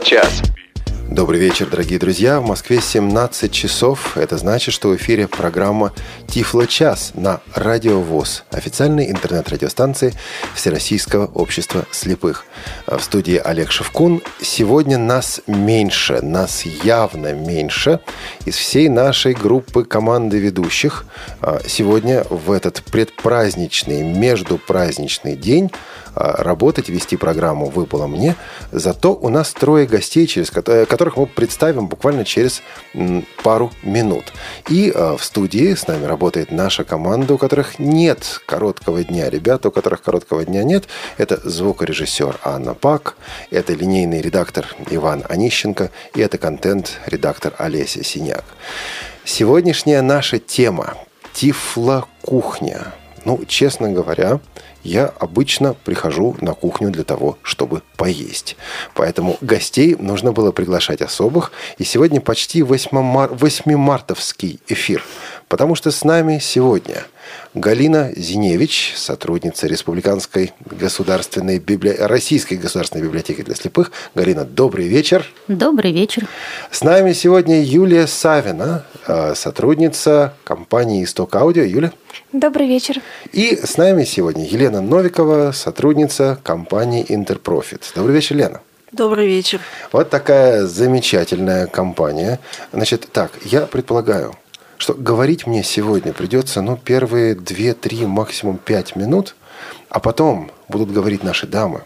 Тифло-час. Добрый вечер, дорогие друзья. В Москве 17 часов. Это значит, что в эфире программа «Тифло-час» на Радио ВОЗ, официальной интернет-радиостанции Всероссийского общества слепых. В студии Олег Шевкун. Сегодня нас меньше, нас явно меньше из всей нашей группы команды ведущих. А сегодня в этот предпраздничный, междупраздничный день работать, вести программу выпало мне. Зато у нас трое гостей, через которых мы представим буквально через пару минут. И а, в студии с нами работает наша команда, у которых нет короткого дня. Ребята, у которых короткого дня нет. Это звукорежиссер Анна Пак, это линейный редактор Иван Онищенко и это контент-редактор Олеся Синяк. Сегодняшняя наша тема – Тифло-кухня. Ну, честно говоря, я обычно прихожу на кухню для того, чтобы поесть. Поэтому гостей нужно было приглашать особых. И сегодня почти 8-мартовский эфир. Потому что с нами сегодня Галина Зиневич, сотрудница Республиканской государственной библи... Российской государственной библиотеки для слепых. Галина, добрый вечер. Добрый вечер. С нами сегодня Юлия Савина, э, сотрудница компании «Исток Аудио». Юля. Добрый вечер. И с нами сегодня Елена Новикова, сотрудница компании «Интерпрофит». Добрый вечер, Лена. Добрый вечер. Вот такая замечательная компания. Значит, так, я предполагаю, что говорить мне сегодня придется, ну, первые 2-3, максимум 5 минут, а потом будут говорить наши дамы.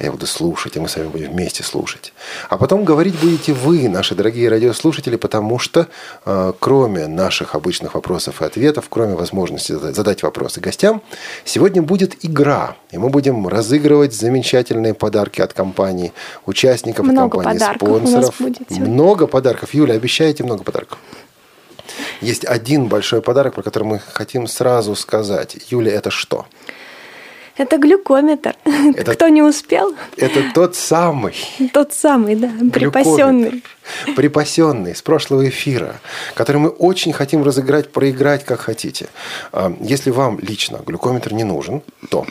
Я буду слушать, и мы с вами будем вместе слушать. А потом говорить будете вы, наши дорогие радиослушатели, потому что э, кроме наших обычных вопросов и ответов, кроме возможности задать, задать вопросы гостям, сегодня будет игра. И мы будем разыгрывать замечательные подарки от компании, участников много компании, подарков спонсоров. У нас будет много подарков. Юля, обещаете много подарков? Есть один большой подарок, про который мы хотим сразу сказать. Юля, это что? Это глюкометр. Это- Кто не успел? Это тот самый Тот самый, да, припасенный. припасенный с прошлого эфира, который мы очень хотим разыграть, проиграть, как хотите. А, Если вам лично глюкометр не нужен, то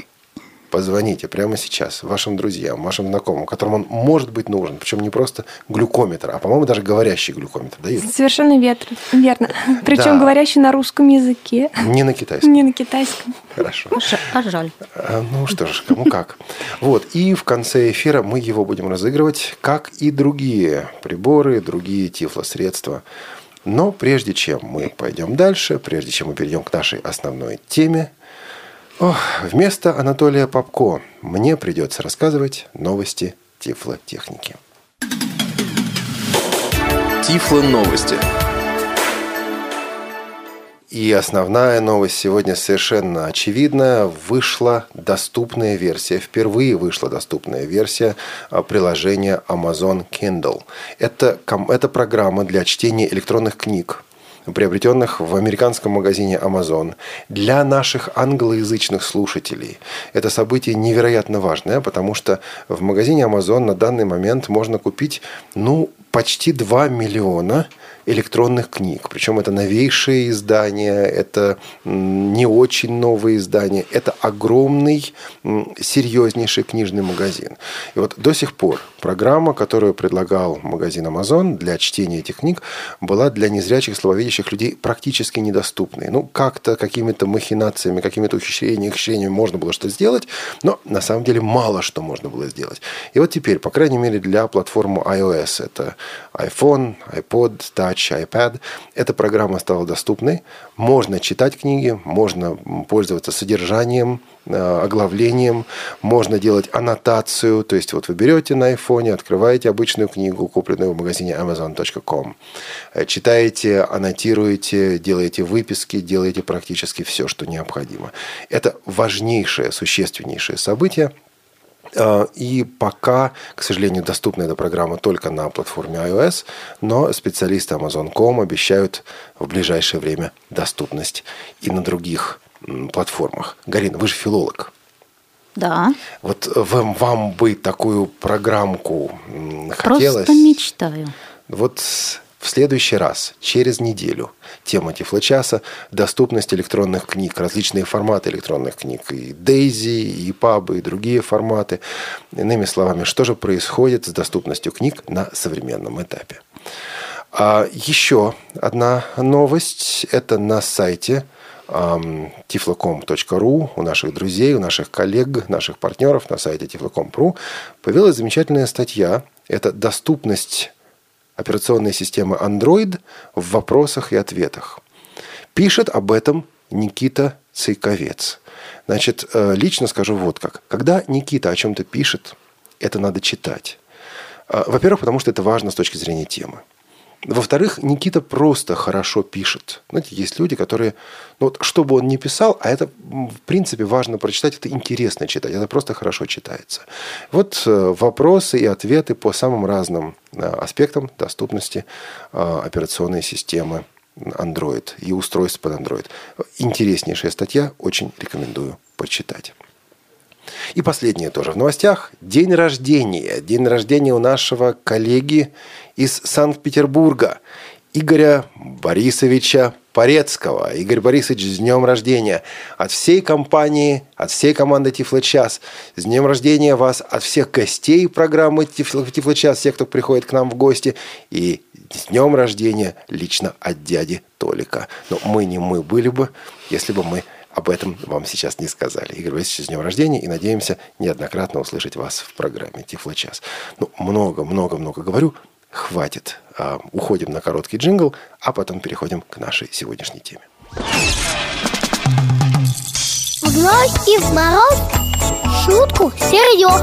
позвоните прямо сейчас вашим друзьям, вашим знакомым, которым он может быть нужен. Причем не просто глюкометр, а, по-моему, даже говорящий глюкометр. Да, Юля? Совершенно ветр- верно. Причем Да. говорящий на русском языке, Не на китайском. не на китайском. Хорошо. Ж- А жаль. А, Ну что ж, кому как. Вот, и в конце эфира мы его будем разыгрывать, как и другие приборы, другие тифлосредства. Но прежде чем мы пойдем дальше, прежде чем мы перейдем к нашей основной теме, ох, вместо Анатолия Попко мне придется рассказывать новости тифлотехники. Тифло новости. И основная новость сегодня совершенно очевидная. Вышла доступная версия, впервые вышла доступная версия а, приложения Amazon Kindle. Это, это программа для чтения электронных книг приобретенных в американском магазине Amazon. Для наших англоязычных слушателей это событие невероятно важное, потому что в магазине Amazon на данный момент можно купить, ну, почти 2 миллиона электронных книг. Причем это новейшие издания, это не очень новые издания, это огромный, серьезнейший книжный магазин. И вот до сих пор программа, которую предлагал магазин Amazon для чтения этих книг, была для незрячих, слабовидящих людей практически недоступной. Ну, как-то какими-то махинациями, какими-то ухищрениями, ухищрениями можно было что сделать, но на самом деле мало что можно было сделать. И вот теперь, по крайней мере, для платформы iOS, это iPhone, iPod, Touch, iPad, эта программа стала доступной. Можно читать книги, можно пользоваться содержанием, э, оглавлением, можно делать аннотацию, то есть вот вы берете на айфоне, открываете обычную книгу, купленную в магазине amazon.com, э, читаете, аннотируете, делаете выписки, делаете практически все, что необходимо. Это важнейшее, существеннейшее событие, И пока, к сожалению, доступна эта программа только на платформе iOS, но специалисты Amazon.com обещают в ближайшее время доступность и на других платформах. Гарина, вы же филолог. Да. Вот вам, вам бы такую программку хотелось? Просто мечтаю. Вот в следующий раз, через неделю, тема Тифлочаса – доступность электронных книг, различные форматы электронных книг, и Дейзи, и Пабы, и другие форматы. Иными словами, что же происходит с доступностью книг на современном этапе. А еще одна новость – это на сайте tiflocom.ru у наших друзей, у наших коллег, наших партнеров на сайте tiflocom.ru появилась замечательная статья. Это доступность операционной системы Android в вопросах и ответах. Пишет об этом Никита Цейковец. Значит, э, лично скажу вот как. Когда Никита о чем-то пишет, это надо читать. Э, во-первых, потому что это важно с точки зрения темы. Во-вторых, Никита просто хорошо пишет. Знаете, есть люди, которые, ну вот, что бы он ни писал, а это, в принципе, важно прочитать, это интересно читать, это просто хорошо читается. Вот э, вопросы и ответы по самым разным э, аспектам доступности э, операционной системы Android и устройств под Android. Интереснейшая статья, очень рекомендую почитать. И последнее тоже в новостях. День рождения. День рождения у нашего коллеги из Санкт-Петербурга. Игоря Борисовича Порецкого. Игорь Борисович, с днем рождения. От всей компании, от всей команды Тифлочас. С днем рождения вас, от всех гостей программы Тифлочас, всех, кто приходит к нам в гости. И с днем рождения лично от дяди Толика. Но мы не мы были бы, если бы мы об этом вам сейчас не сказали. Игорь Борисович, с днем рождения и надеемся неоднократно услышать вас в программе Тифлочас. Ну, много-много-много говорю, хватит. А, уходим на короткий джингл, а потом переходим к нашей сегодняшней теме. Вновь и в мороз шутку серьез.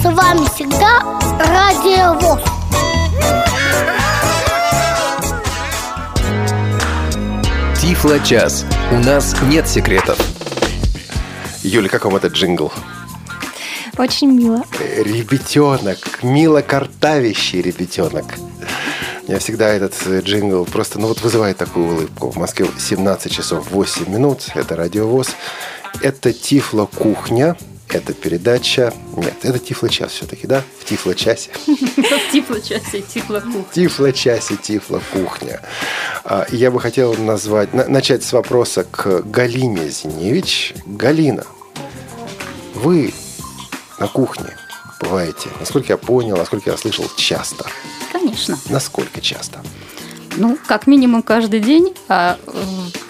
С вами всегда Радио ВОЗ. Тифло-час. У нас нет секретов. Юля, как вам этот джингл? Очень мило. Ребятенок, мило картавящий ребятенок. Я всегда этот э, джингл просто, ну вот вызывает такую улыбку. В Москве 17 часов 8 минут. Это радиовоз. Это Тифло кухня. Это передача... Нет, это Тифло-час все-таки, да? В Тифло-часе. В Тифло-часе, Тифло-кухня. Тифло-часе, Тифло-кухня. А, Я бы хотел назвать, на- начать с вопроса к Галине Зиневич. Галина, вы на кухне бываете, насколько я понял, насколько я слышал, часто. Конечно. Насколько часто? Ну, как минимум каждый день, а э,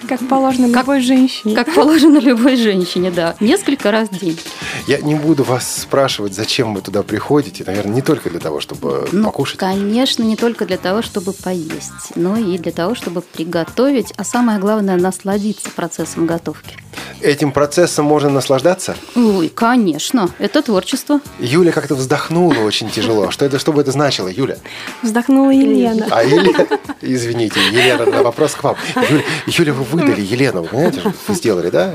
Как положено Как- любой женщине. как положено любой женщине, да. Несколько раз в день. Я не буду вас спрашивать, зачем вы туда приходите. Наверное, не только для того, чтобы Ну, покушать. конечно, не только для того, чтобы поесть, но и для того, чтобы приготовить, а самое главное, насладиться процессом готовки. Этим процессом можно наслаждаться? Ой, конечно, это творчество. Юля как-то вздохнула очень тяжело. Что это, что бы это значило, Юля? Вздохнула Елена. А Елена, извините, Елена, да, вопрос к вам. Юля, Юля, вы выдали Елену, вы понимаете, что вы сделали, да?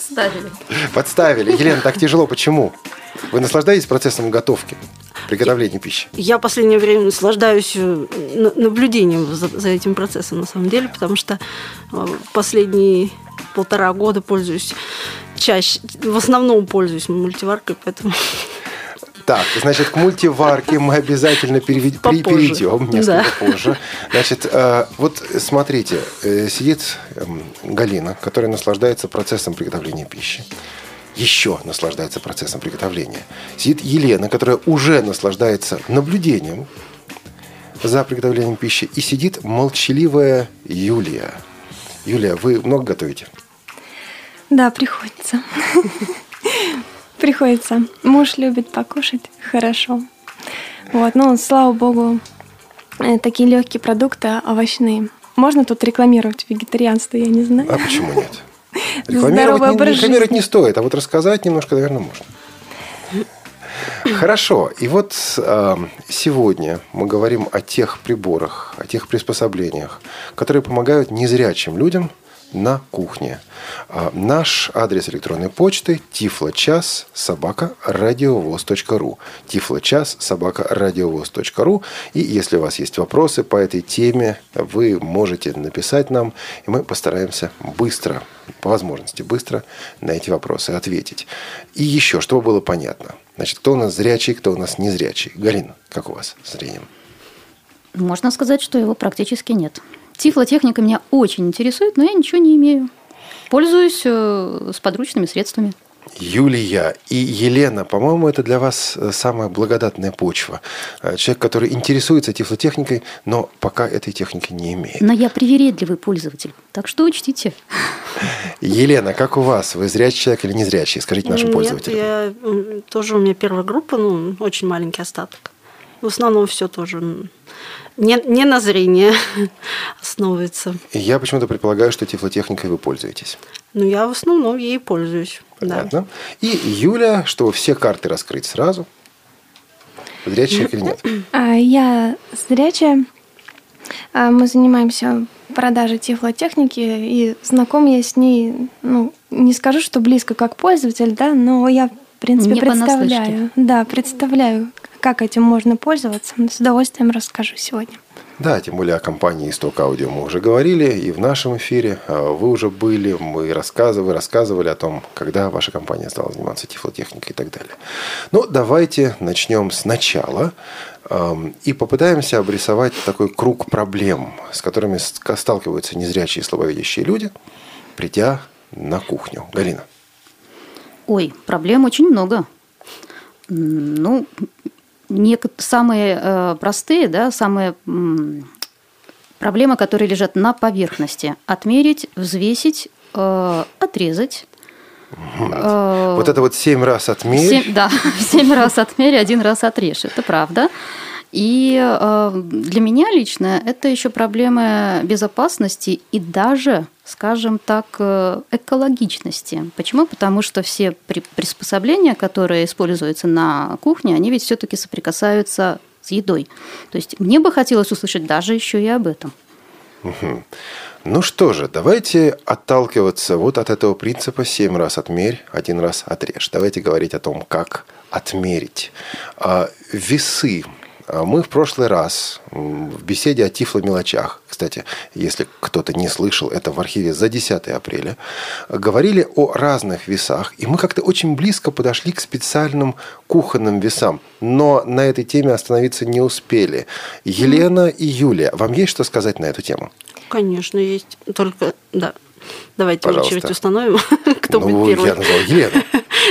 Ставили. Подставили. Елена, так тяжело, почему? Вы наслаждаетесь процессом готовки, приготовления пищи? Я в последнее время наслаждаюсь э, на- наблюдением за, за этим процессом, на самом деле, потому что э, последние полтора года пользуюсь чаще, в основном пользуюсь мультиваркой, поэтому Так, значит, к мультиварке мы обязательно перевед- Попозже. перейдем несколько Да. позже. Значит, э, вот смотрите, э, сидит эм, Галина, которая наслаждается процессом приготовления пищи. Еще наслаждается процессом приготовления. Сидит Елена, которая уже наслаждается наблюдением за приготовлением пищи. И сидит молчаливая Юлия. Юлия, вы много готовите? Да, приходится. Приходится. Муж любит покушать хорошо. Вот, ну, слава богу, э, такие легкие продукты овощные. Можно тут рекламировать вегетарианство, я не знаю. А почему нет? Рекламировать, не, рекламировать не стоит, а вот рассказать немножко, наверное, можно. Хорошо. И вот э, сегодня мы говорим о тех приборах, о тех приспособлениях, которые помогают незрячим людям на кухне. А, наш адрес электронной почты тифлочас собака радиовоз.ру тифлочас собака радиовоз.ру И если у вас есть вопросы по этой теме, вы можете написать нам, и мы постараемся быстро, по возможности быстро на эти вопросы ответить. И еще, чтобы было понятно. Значит, кто у нас зрячий, кто у нас незрячий. Галина, как у вас с зрением? Можно сказать, что его практически нет. Тифлотехника меня очень интересует, но я ничего не имею. Пользуюсь э, с подручными средствами. Юлия и Елена, по-моему, это для вас э, самая благодатная почва. Э, Человек, который интересуется тифлотехникой, но пока этой техники не имеет. Но я привередливый пользователь, так что учтите. Елена, как у вас? Вы зрячий человек или не зрячий? Скажите нашим Нет, пользователям. я тоже у меня первая группа, ну, очень маленький остаток. В основном все тоже не, не на зрение основывается. Я почему-то предполагаю, что тифлотехникой вы пользуетесь. Но я в основном ей пользуюсь. Да. Понятно. И Юля, чтобы все карты раскрыть сразу. Зрячий человек или нет? А, Я зрячая. А, Мы занимаемся продажей тифлотехники, и знаком я с ней, ну, не скажу, что близко как пользователь, да, но я, в принципе, Не представляю. Да, представляю, как этим можно пользоваться. С удовольствием расскажу сегодня. Да, тем более о компании «Исток Аудио» мы уже говорили, и в нашем эфире а, вы уже были, мы рассказывали, рассказывали о том, когда ваша компания стала заниматься тифлотехникой и так далее. Ну, давайте начнем сначала и попытаемся обрисовать такой круг проблем, с которыми ст- сталкиваются незрячие и слабовидящие люди, придя на кухню. Галина. Ой, проблем очень много. Ну, самые э, простые, да, самые проблемы, которые лежат на поверхности. Отмерить, взвесить, э, отрезать. Э, Вот это вот семь раз отмерь. Да, семь раз отмерь, один раз отрежь. Это правда. И э, для меня лично это еще проблемы безопасности и даже, скажем так, э, экологичности. Почему? Потому что все при- приспособления, которые используются на кухне, они ведь все-таки соприкасаются с едой. То есть мне бы хотелось услышать даже еще и об этом. Ну что же, давайте отталкиваться вот от этого принципа «семь раз отмерь, один раз отрежь». Давайте говорить о том, как отмерить. А, весы. А Мы в прошлый раз в беседе о тифломелочах, кстати, если кто-то не слышал, это в архиве за 10 апреля, говорили о разных весах, и мы как-то очень близко подошли к специальным кухонным весам, но на этой теме остановиться не успели. Елена и Юлия, вам есть что сказать на эту тему? Конечно, есть. Только, да. Давайте Пожалуйста. очередь установим, кто ну, будет первый. я назвал Елена.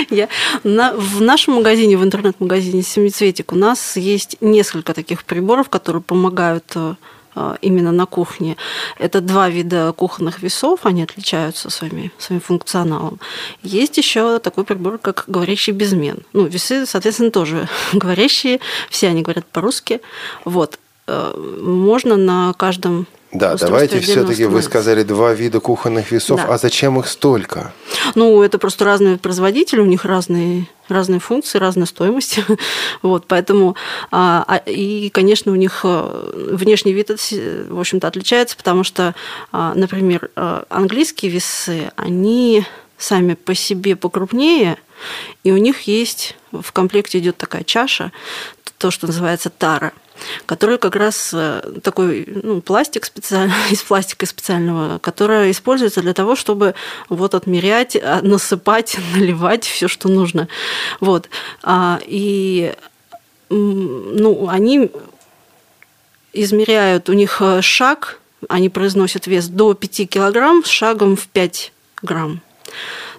Я, на, в нашем магазине, в интернет-магазине «Семицветик» у нас есть несколько таких приборов, которые помогают э, именно на кухне. Это два вида кухонных весов, они отличаются своими, своим функционалом. Есть еще такой прибор, как говорящий безмен. Ну, весы, соответственно, тоже говорящие, все они говорят по-русски. Вот. Э, Можно на каждом Да, давайте все-таки вы сказали два вида кухонных весов, Да. а зачем их столько? Ну, это просто разные производители, у них разные, разные функции, разная стоимость. Вот, поэтому, а, а, и, конечно, у них э, внешний вид, в общем-то, отличается, потому что, а, например, э, английские весы, они сами по себе покрупнее, и у них есть, в комплекте идет такая чаша, то, что называется тара, который как раз э, такой ну, пластик специальный, из пластика специального, который используется для того, чтобы вот отмерять, а, насыпать, наливать все, что нужно. Вот. А, И ну, они измеряют, у них э, шаг, они произносят вес до 5 килограмм с шагом в 5 грамм.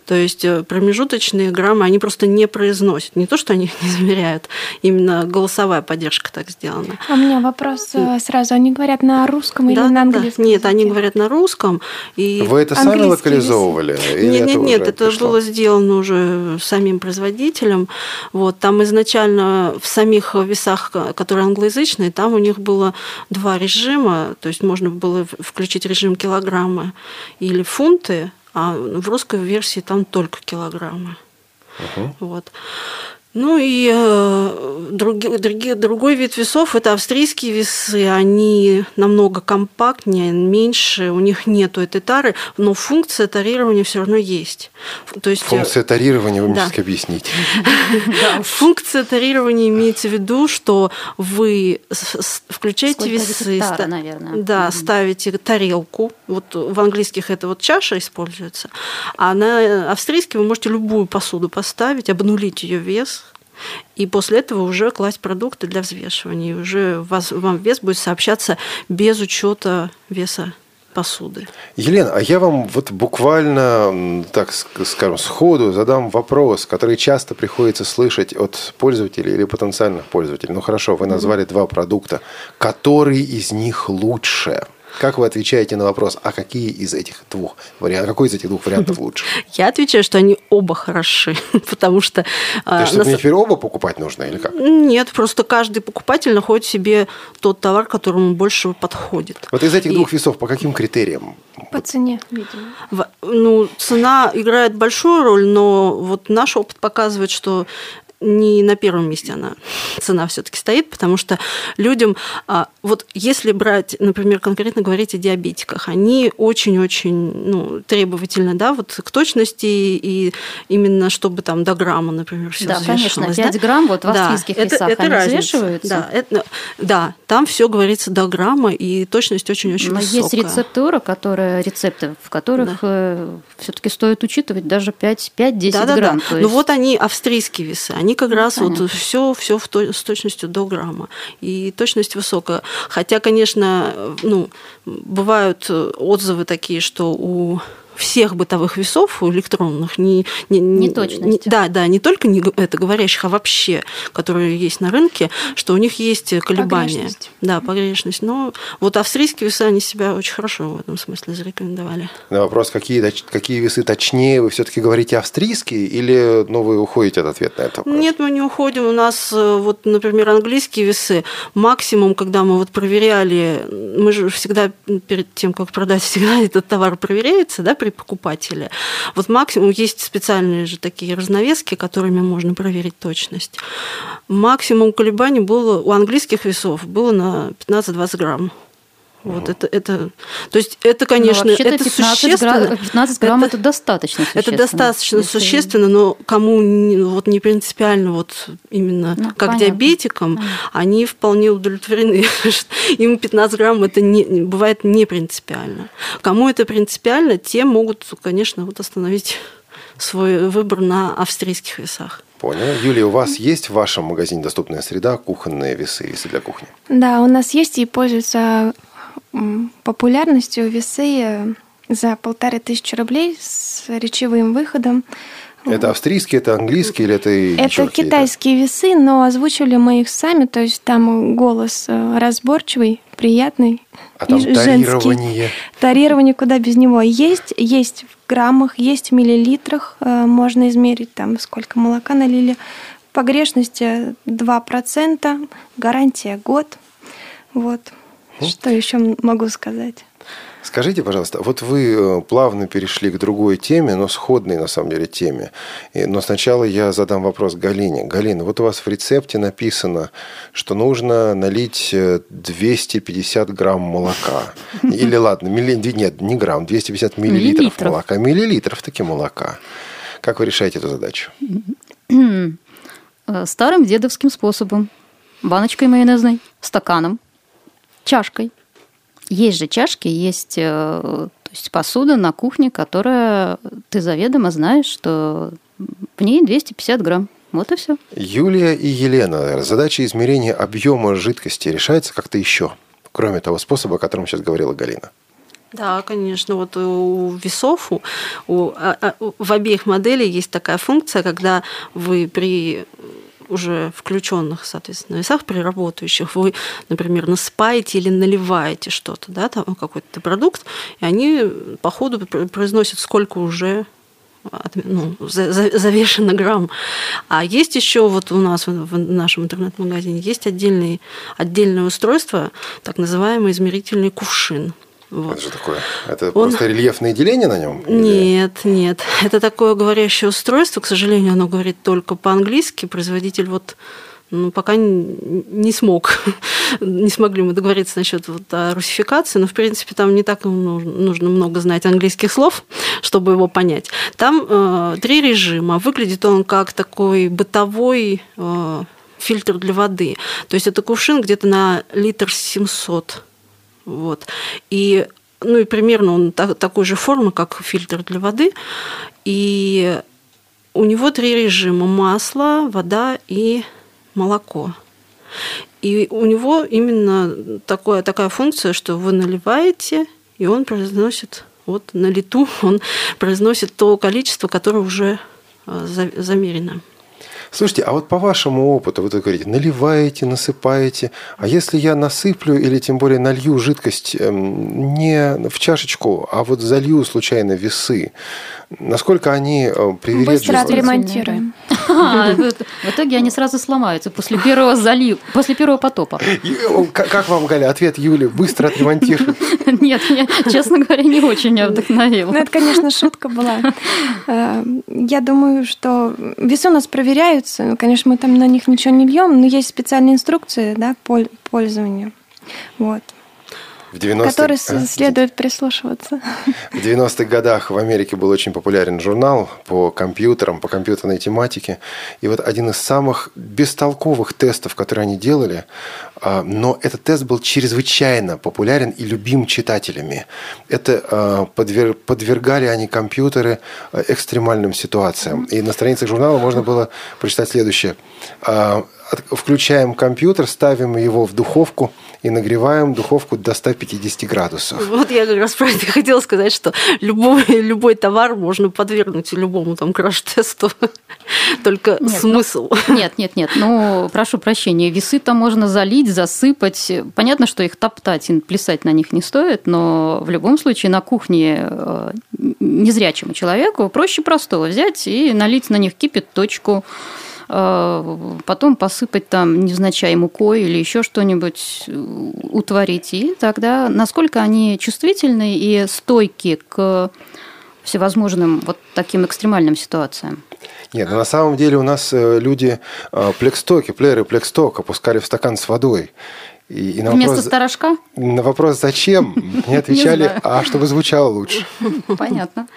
То есть э, промежуточные граммы они просто не произносят. Не то, что они их не измеряют, именно голосовая поддержка так сделана. А у меня вопрос э, сразу. Они говорят на русском или Да, на да. английском? Нет, они говорят на русском. И... Вы это сами локализовывали? Или Нет, нет, нет, уже это пришло? было сделано уже самим производителем. Вот, там изначально в самих весах, ко- которые англоязычные, там у них было два режима, то есть можно было включить режим килограммы или фунты, а в русской версии там только килограммы. Вот. Ну и э, други- други- другой вид весов это австрийские весы. Они намного компактнее, меньше, у них нету этой тары, но функция тарирования все равно есть. То есть, э, Функция тарирования, вы мне Да. все-таки объясните. Функция тарирования имеется в виду, что вы включаете весы, да, ставите тарелку. Вот в английских это вот чаша используется, а на австрийский вы можете любую посуду поставить, обнулить ее вес. И после этого уже класть продукты для взвешивания. И уже вас, вам вес будет сообщаться без учета веса посуды. Елена, а я вам вот буквально, так скажем, сходу задам вопрос, который часто приходится слышать от пользователей или потенциальных пользователей. Ну хорошо, вы назвали mm-hmm. два продукта. Который из них лучше? Как вы отвечаете на вопрос, а какие из этих двух вариантов, какой из этих двух вариантов лучше? Я отвечаю, что они оба хороши, потому что... То есть, а, мне теперь оба покупать нужно или как? Нет, просто каждый покупатель находит себе тот товар, которому больше подходит. Вот из этих И... двух весов по каким критериям? По цене, видимо. Ну, цена играет большую роль, но вот наш опыт показывает, что не на первом месте она цена все-таки стоит, потому что людям, а, вот если брать, например, конкретно говорить о диабетиках, они очень-очень ну, требовательны, да, вот к точности и именно чтобы там до грамма, например, все Да, конечно, 5 да? грамм вот в австрийских да, весах это, это они взвешиваются. Да, это, да, там все говорится до грамма, и точность очень-очень Но высокая. есть рецептура, которые, рецепты, в которых да. Э, все-таки стоит учитывать даже 5-10 да, грамм. Да, да. Ну вот они австрийские весы, они как раз Понятно. вот все, все в то, с точностью до грамма. И точность высокая. Хотя, конечно, ну, бывают отзывы такие, что у всех бытовых весов электронных не, не, не. Не, да, да, не только не это говорящих, а вообще, которые есть на рынке, что у них есть колебания. Погрешность. Да, погрешность. Но вот австрийские весы, они себя очень хорошо в этом смысле зарекомендовали. На вопрос, какие, какие весы точнее, вы все-таки говорите австрийские или ну, вы уходите от ответа на этот вопрос? Нет, мы не уходим. У нас, э, вот, например, английские весы, максимум, когда мы вот проверяли, мы же всегда перед тем, как продать, всегда этот товар проверяется, да, при покупателе. Вот максимум есть специальные же такие разновески, которыми можно проверить точность. Максимум колебаний было у английских весов было на 15-20 грамм. Вот это, это, то есть это, конечно, но это 15 существенно. Грамм, 15 грамм это, это достаточно существенно. Это достаточно существенно, но кому не, вот не принципиально вот именно ну, как понятно, диабетикам, понятно. они вполне удовлетворены. Им 15 грамм это не, бывает не принципиально. Кому это принципиально, те могут, конечно, вот остановить свой выбор на австрийских весах. Понял. Юлия, у вас есть в вашем магазине доступная среда кухонные весы, весы для кухни? Да, у нас есть и пользуются популярностью весы э, за полторы тысячи рублей с речевым выходом. Это австрийские, это английские или это Это китайские весы, но озвучивали мы их сами, то есть там голос э, разборчивый, приятный а там и тарирование. женский. Тарирование куда без него. Есть, есть в граммах, есть в миллилитрах, э, можно измерить там сколько молока налили. Погрешности 2%, гарантия год. Вот. Что еще могу сказать? Скажите, пожалуйста, вот вы э, плавно перешли к другой теме, но сходной на самом деле теме. Но сначала я задам вопрос Галине. Галина, вот у вас в рецепте написано, что нужно налить 250 э, грамм молока. Или ладно, милли... нет, не грамм, 250 миллилитров, миллилитров. молока. Миллилитров таки молока. Как вы решаете эту задачу? Э, старым дедовским способом. Баночкой майонезной, стаканом чашкой. Есть же чашки, есть э, то есть посуда на кухне, которая ты заведомо знаешь, что в ней 250 грамм. Вот и все. Юлия и Елена, задача измерения объема жидкости решается как-то еще, кроме того способа, о котором сейчас говорила Галина. Да, конечно. Вот у весов, у, у, а, а, в обеих моделей есть такая функция, когда вы при уже включенных, соответственно, весах, при работающих, вы, например, насыпаете или наливаете что-то, да, там какой-то продукт, и они по ходу произносят, сколько уже ну, завешено грамм. А есть еще вот у нас в нашем интернет-магазине есть отдельный, отдельное устройство, так называемый измерительный кувшин. Вот. Это же такое. Это Он... просто рельефное деление на нем? Нет, или... нет. Это такое говорящее устройство. К сожалению, оно говорит только по-английски. Производитель вот ну, пока не смог, не смогли мы договориться насчет вот русификации, но, в принципе, там не так нужно много знать английских слов, чтобы его понять. Там э, три режима. Выглядит он как такой бытовой э, фильтр для воды. То есть это кувшин где-то на литр 700 вот. И, ну и примерно он так, такой же формы, как фильтр для воды. И у него три режима: масло, вода и молоко. И у него именно такое, такая функция, что вы наливаете, и он произносит вот на лету, он произносит то количество, которое уже а, замерено. Слушайте, а вот по вашему опыту, вы говорите, наливаете, насыпаете, а если я насыплю или тем более налью жидкость эм, не в чашечку, а вот залью случайно весы, насколько они э, привередливы? Быстро отремонтируем. В итоге они сразу сломаются после первого залива, после первого потопа. Как вам, Галя, ответ Юли? Быстро отремонтируем? Нет, честно говоря, не очень меня вдохновило. Ну, это, конечно, шутка была. Э, я думаю, что весы у нас проверяются. Ну, конечно, мы там на них ничего не льем, но есть специальные инструкции да, по пользованию. Вот в 90 который а? следует прислушиваться. В 90-х годах в Америке был очень популярен журнал по компьютерам, по компьютерной тематике. И вот один из самых бестолковых тестов, которые они делали, а, но этот тест был чрезвычайно популярен и любим читателями. Это а, подвергали они компьютеры экстремальным ситуациям. И на страницах журнала можно было прочитать следующее. Включаем компьютер, ставим его в духовку – и нагреваем духовку до 150 градусов. Вот я как раз про это хотела сказать, что любой, любой товар можно подвергнуть любому там краш-тесту, только нет, ну, смысл. Ну, нет, нет, нет, ну, прошу прощения, весы-то можно залить, засыпать. Понятно, что их топтать и плясать на них не стоит, но в любом случае на кухне э, незрячему человеку проще простого взять и налить на них кипяточку, Э, потом посыпать там невзначай мукой или еще что-нибудь э, утворить. И тогда насколько они чувствительны и стойки к всевозможным вот таким экстремальным ситуациям? Нет, ну на самом деле у нас э, люди плекстоки, плееры плексток опускали в стакан с водой. И, и на Вместо вопрос, сторожка? На вопрос «зачем?» мне отвечали, а чтобы звучало лучше. Понятно.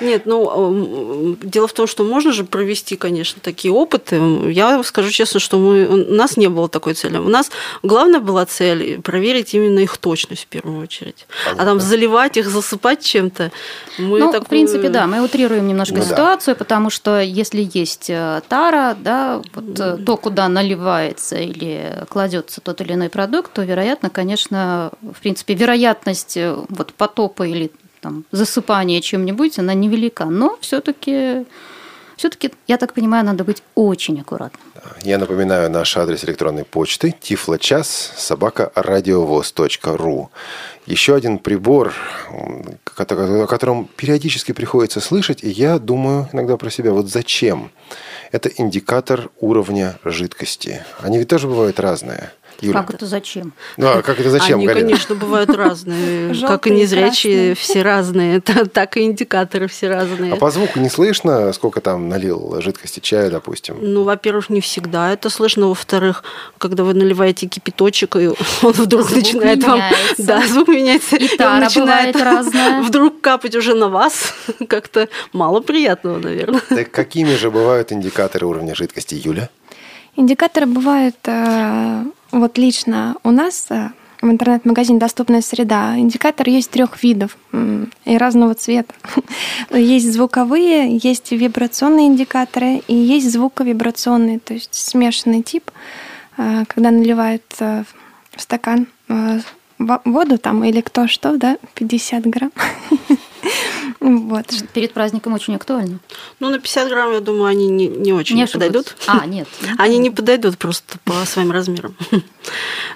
Нет, ну, дело в том, что можно же провести, конечно, такие опыты. Я скажу честно, что мы, у нас не было такой цели. У нас главная была цель проверить именно их точность в первую очередь. Понятно. А там заливать их, засыпать чем-то. Мы ну, такую... в принципе, да, мы утрируем немножко ну, ситуацию, да. потому что если есть э, тара, да, вот э, то, куда наливается или кладется тот или иной продукт, то, вероятно, конечно, в принципе, вероятность э, вот потопа или там, засыпание чем-нибудь, она невелика. Но все-таки все-таки, я так понимаю, надо быть очень аккуратным. Я напоминаю наш адрес электронной почты тифлочас собака радиовоз.ру. Еще один прибор, о котором периодически приходится слышать, и я думаю иногда про себя, вот зачем? Это индикатор уровня жидкости. Они ведь тоже бывают разные. Юля. Как это зачем? Ну, а как это зачем, Они, Галина? конечно, бывают разные. Как и незрячие, все разные. Так и индикаторы все разные. А по звуку не слышно, сколько там налил жидкости чая, допустим? Ну, во-первых, не всегда это слышно. Во-вторых, когда вы наливаете кипяточек, и он вдруг звук начинает вам... Да, звук меняется. И тара начинает разная. вдруг капать уже на вас. Как-то мало приятного, наверное. Так какими же бывают индикаторы уровня жидкости, Юля? Индикаторы бывают э, вот лично у нас э, в интернет-магазине «Доступная среда» индикатор есть трех видов и разного цвета. есть звуковые, есть вибрационные индикаторы и есть звуковибрационные, то есть смешанный тип, э, когда наливают э, в стакан воду там или кто что, да, 50 грамм. Вот. Перед праздником очень актуально. Ну, на 50 грамм, я думаю, они не, не очень не подойдут. А, нет. Они не подойдут просто по своим размерам.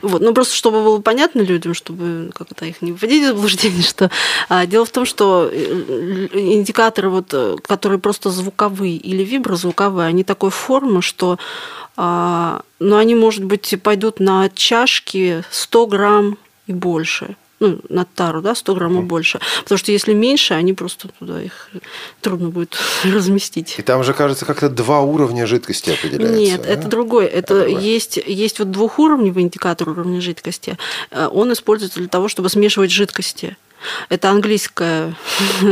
Вот. Ну, просто чтобы было понятно людям, чтобы как-то их не вводить в заблуждение, что а, дело в том, что э, индикаторы, вот, э, которые просто звуковые или виброзвуковые, они такой формы, что а, ну, они, может быть, пойдут на чашки 100 грамм и больше ну, на тару, да, 100 граммов mm. больше. Потому что если меньше, они просто туда их трудно будет разместить. И там же, кажется, как-то два уровня жидкости определяются. Нет, а? это другой. Это а есть, есть вот двухуровневый индикатор уровня жидкости. Э, он используется для того, чтобы смешивать жидкости. Это английская,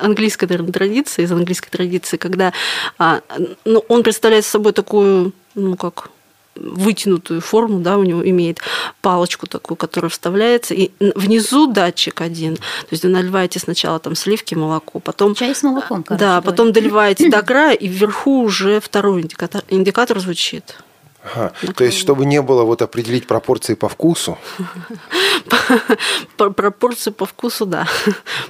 английская наверное, традиция, из английской традиции, когда а, ну, он представляет собой такую, ну, как вытянутую форму, да, у него имеет палочку такую, которая вставляется, и внизу датчик один. То есть вы наливаете сначала там сливки, молоко, потом... Чай с молоком, короче Да, потом доливаете до края, и вверху уже второй индикатор, индикатор звучит. Ага. То есть, чтобы не было вот определить пропорции по вкусу, По- Пропорции по вкусу, да,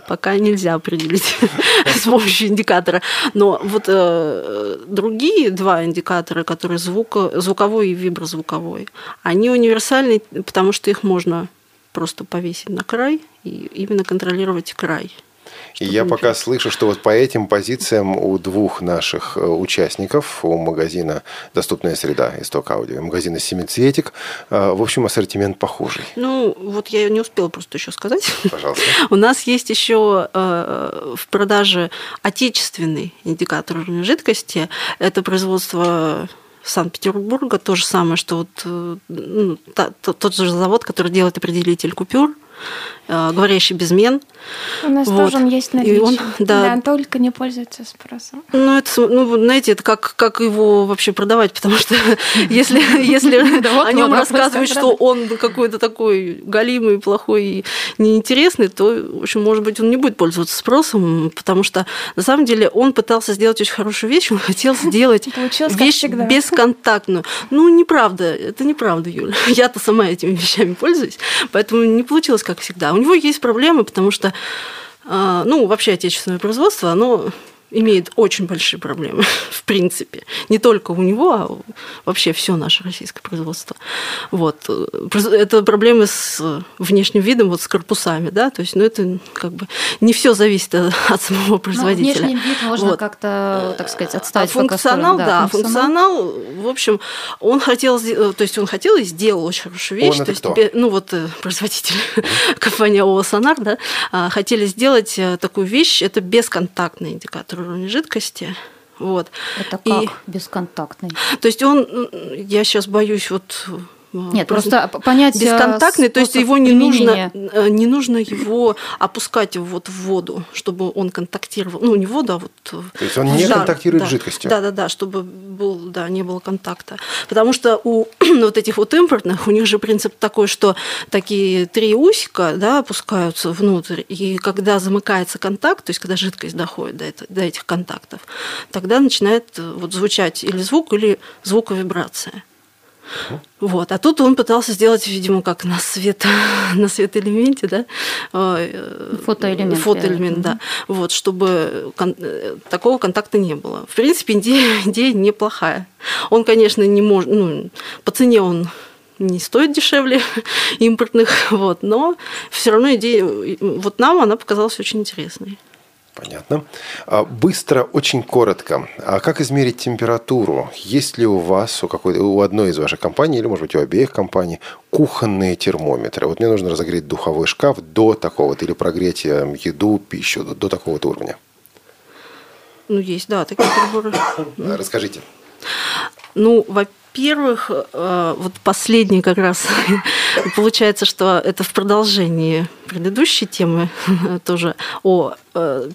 пока нельзя определить с помощью индикатора. Но вот э, другие два индикатора, которые звуко, звуковой и виброзвуковой, они универсальны, потому что их можно просто повесить на край и именно контролировать край. И я пока слышу, что вот по этим позициям у двух наших э, участников, у магазина «Доступная среда» Исток Аудио магазина «Семицветик», э, в общем, ассортимент похожий. Ну, вот я не успела просто еще сказать. Пожалуйста. У нас есть еще э, в продаже отечественный индикатор уровня жидкости. Это производство Санкт-Петербурга. То же самое, что вот, ну, та- то- тот же завод, который делает определитель купюр, говорящий безмен. У нас Вот. тоже он есть на И он, да. только не пользуется спросом. Ну, это, ну, знаете, это как, как его вообще продавать, потому что если, если Да о нем просто что он какой-то такой галимый, плохой и неинтересный, то, в общем, может быть, он не будет пользоваться спросом, потому что, на самом деле, он пытался сделать очень хорошую вещь, он хотел сделать вещь бесконтактную. Ну, неправда, это неправда, Юля. Я-то сама этими вещами пользуюсь, поэтому не получилось, как всегда. У него есть проблемы, потому что а, ну, вообще отечественное производство, оно имеет очень большие проблемы, в принципе. Не только у него, а вообще все наше российское производство. Вот. Это проблемы с внешним видом, вот с корпусами, да, то есть, ну, это как бы не все зависит от от самого Ну, производителя. внешний вид можно Вот. как-то, так сказать, А отставить. пока в функционал, сторону. да, функционал, в общем, он хотел, сде- то есть он хотел и сделал очень хорошую вещь. Он это то есть, кто? ну вот э, производитель компания ООО «Сонар», да, а, хотели сделать э, такую вещь, это бесконтактный индикатор жидкости. Вот. Это И- как бесконтактный? то есть он, я сейчас боюсь вот Нет, просто п- понять, э, бесконтактный, то есть его не нужно, применения. э, не нужно его опускать вот в воду, чтобы он контактировал, ну не воду, а вот То есть он не жар, контактирует да. с жидкостью? Да, да, да, чтобы был, да, не было контакта, потому что у вот этих вот импортных у них же принцип такой, что такие три усика, да, опускаются внутрь, и когда замыкается контакт, то есть когда жидкость доходит до, это- до этих контактов, тогда начинает э, вот звучать или звук, или звуковибрация. Вот. А тут он пытался сделать, видимо, как на свет, на светоэлементе, да? э, Фотоэлемент, Фотоэлемент, да. Вот, чтобы кон- э, такого контакта не было. В принципе, идея, идея неплохая. Он, конечно, не может, ну, по цене он не стоит дешевле импортных, вот, но все равно идея, вот нам она показалась очень интересной. Понятно. А, Быстро, очень коротко. А как измерить температуру? Есть ли у вас, у, какой, у одной из ваших компаний, или, может быть, у обеих компаний, кухонные термометры? Вот мне нужно разогреть духовой шкаф до такого-то, или прогреть э, еду, пищу до, до такого-то уровня. Ну, есть, да, такие приборы. Расскажите. Ну, во-первых, э, вот последний как раз получается, что это в продолжении предыдущей темы тоже о э,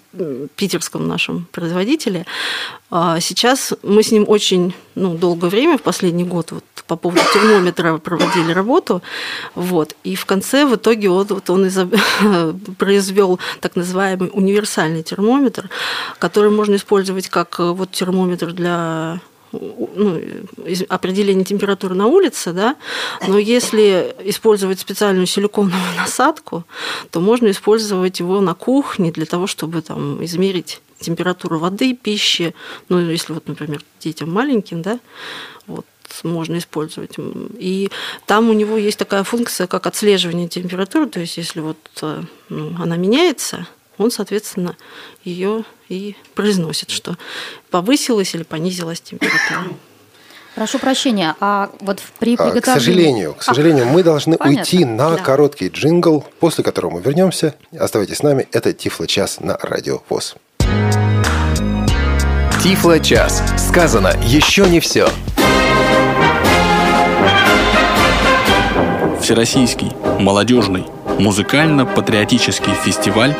питерском нашем производителе. А Сейчас мы с ним очень ну, долгое время, в последний год, вот, по поводу термометра проводили работу. Вот, и в конце, в итоге, вот, вот он изоб- произвел так называемый универсальный термометр, который можно использовать как э, вот термометр для ну, определение температуры на улице, да, но если использовать специальную силиконовую насадку, то можно использовать его на кухне для того, чтобы там измерить температуру воды, пищи, ну, если вот, например, детям маленьким, да, вот, можно использовать. И там у него есть такая функция, как отслеживание температуры, то есть если вот э, ну, она меняется, он, соответственно, ее и произносит, что повысилась или понизилась температура. Прошу прощения, а вот при А, приготовлении... К сожалению, к сожалению, мы должны понятно. уйти на Да. короткий джингл, после которого мы вернемся. Оставайтесь с нами. Это Тифло-час на Радио ВОЗ. Тифло-час. Сказано еще не все. Всероссийский молодежный музыкально-патриотический фестиваль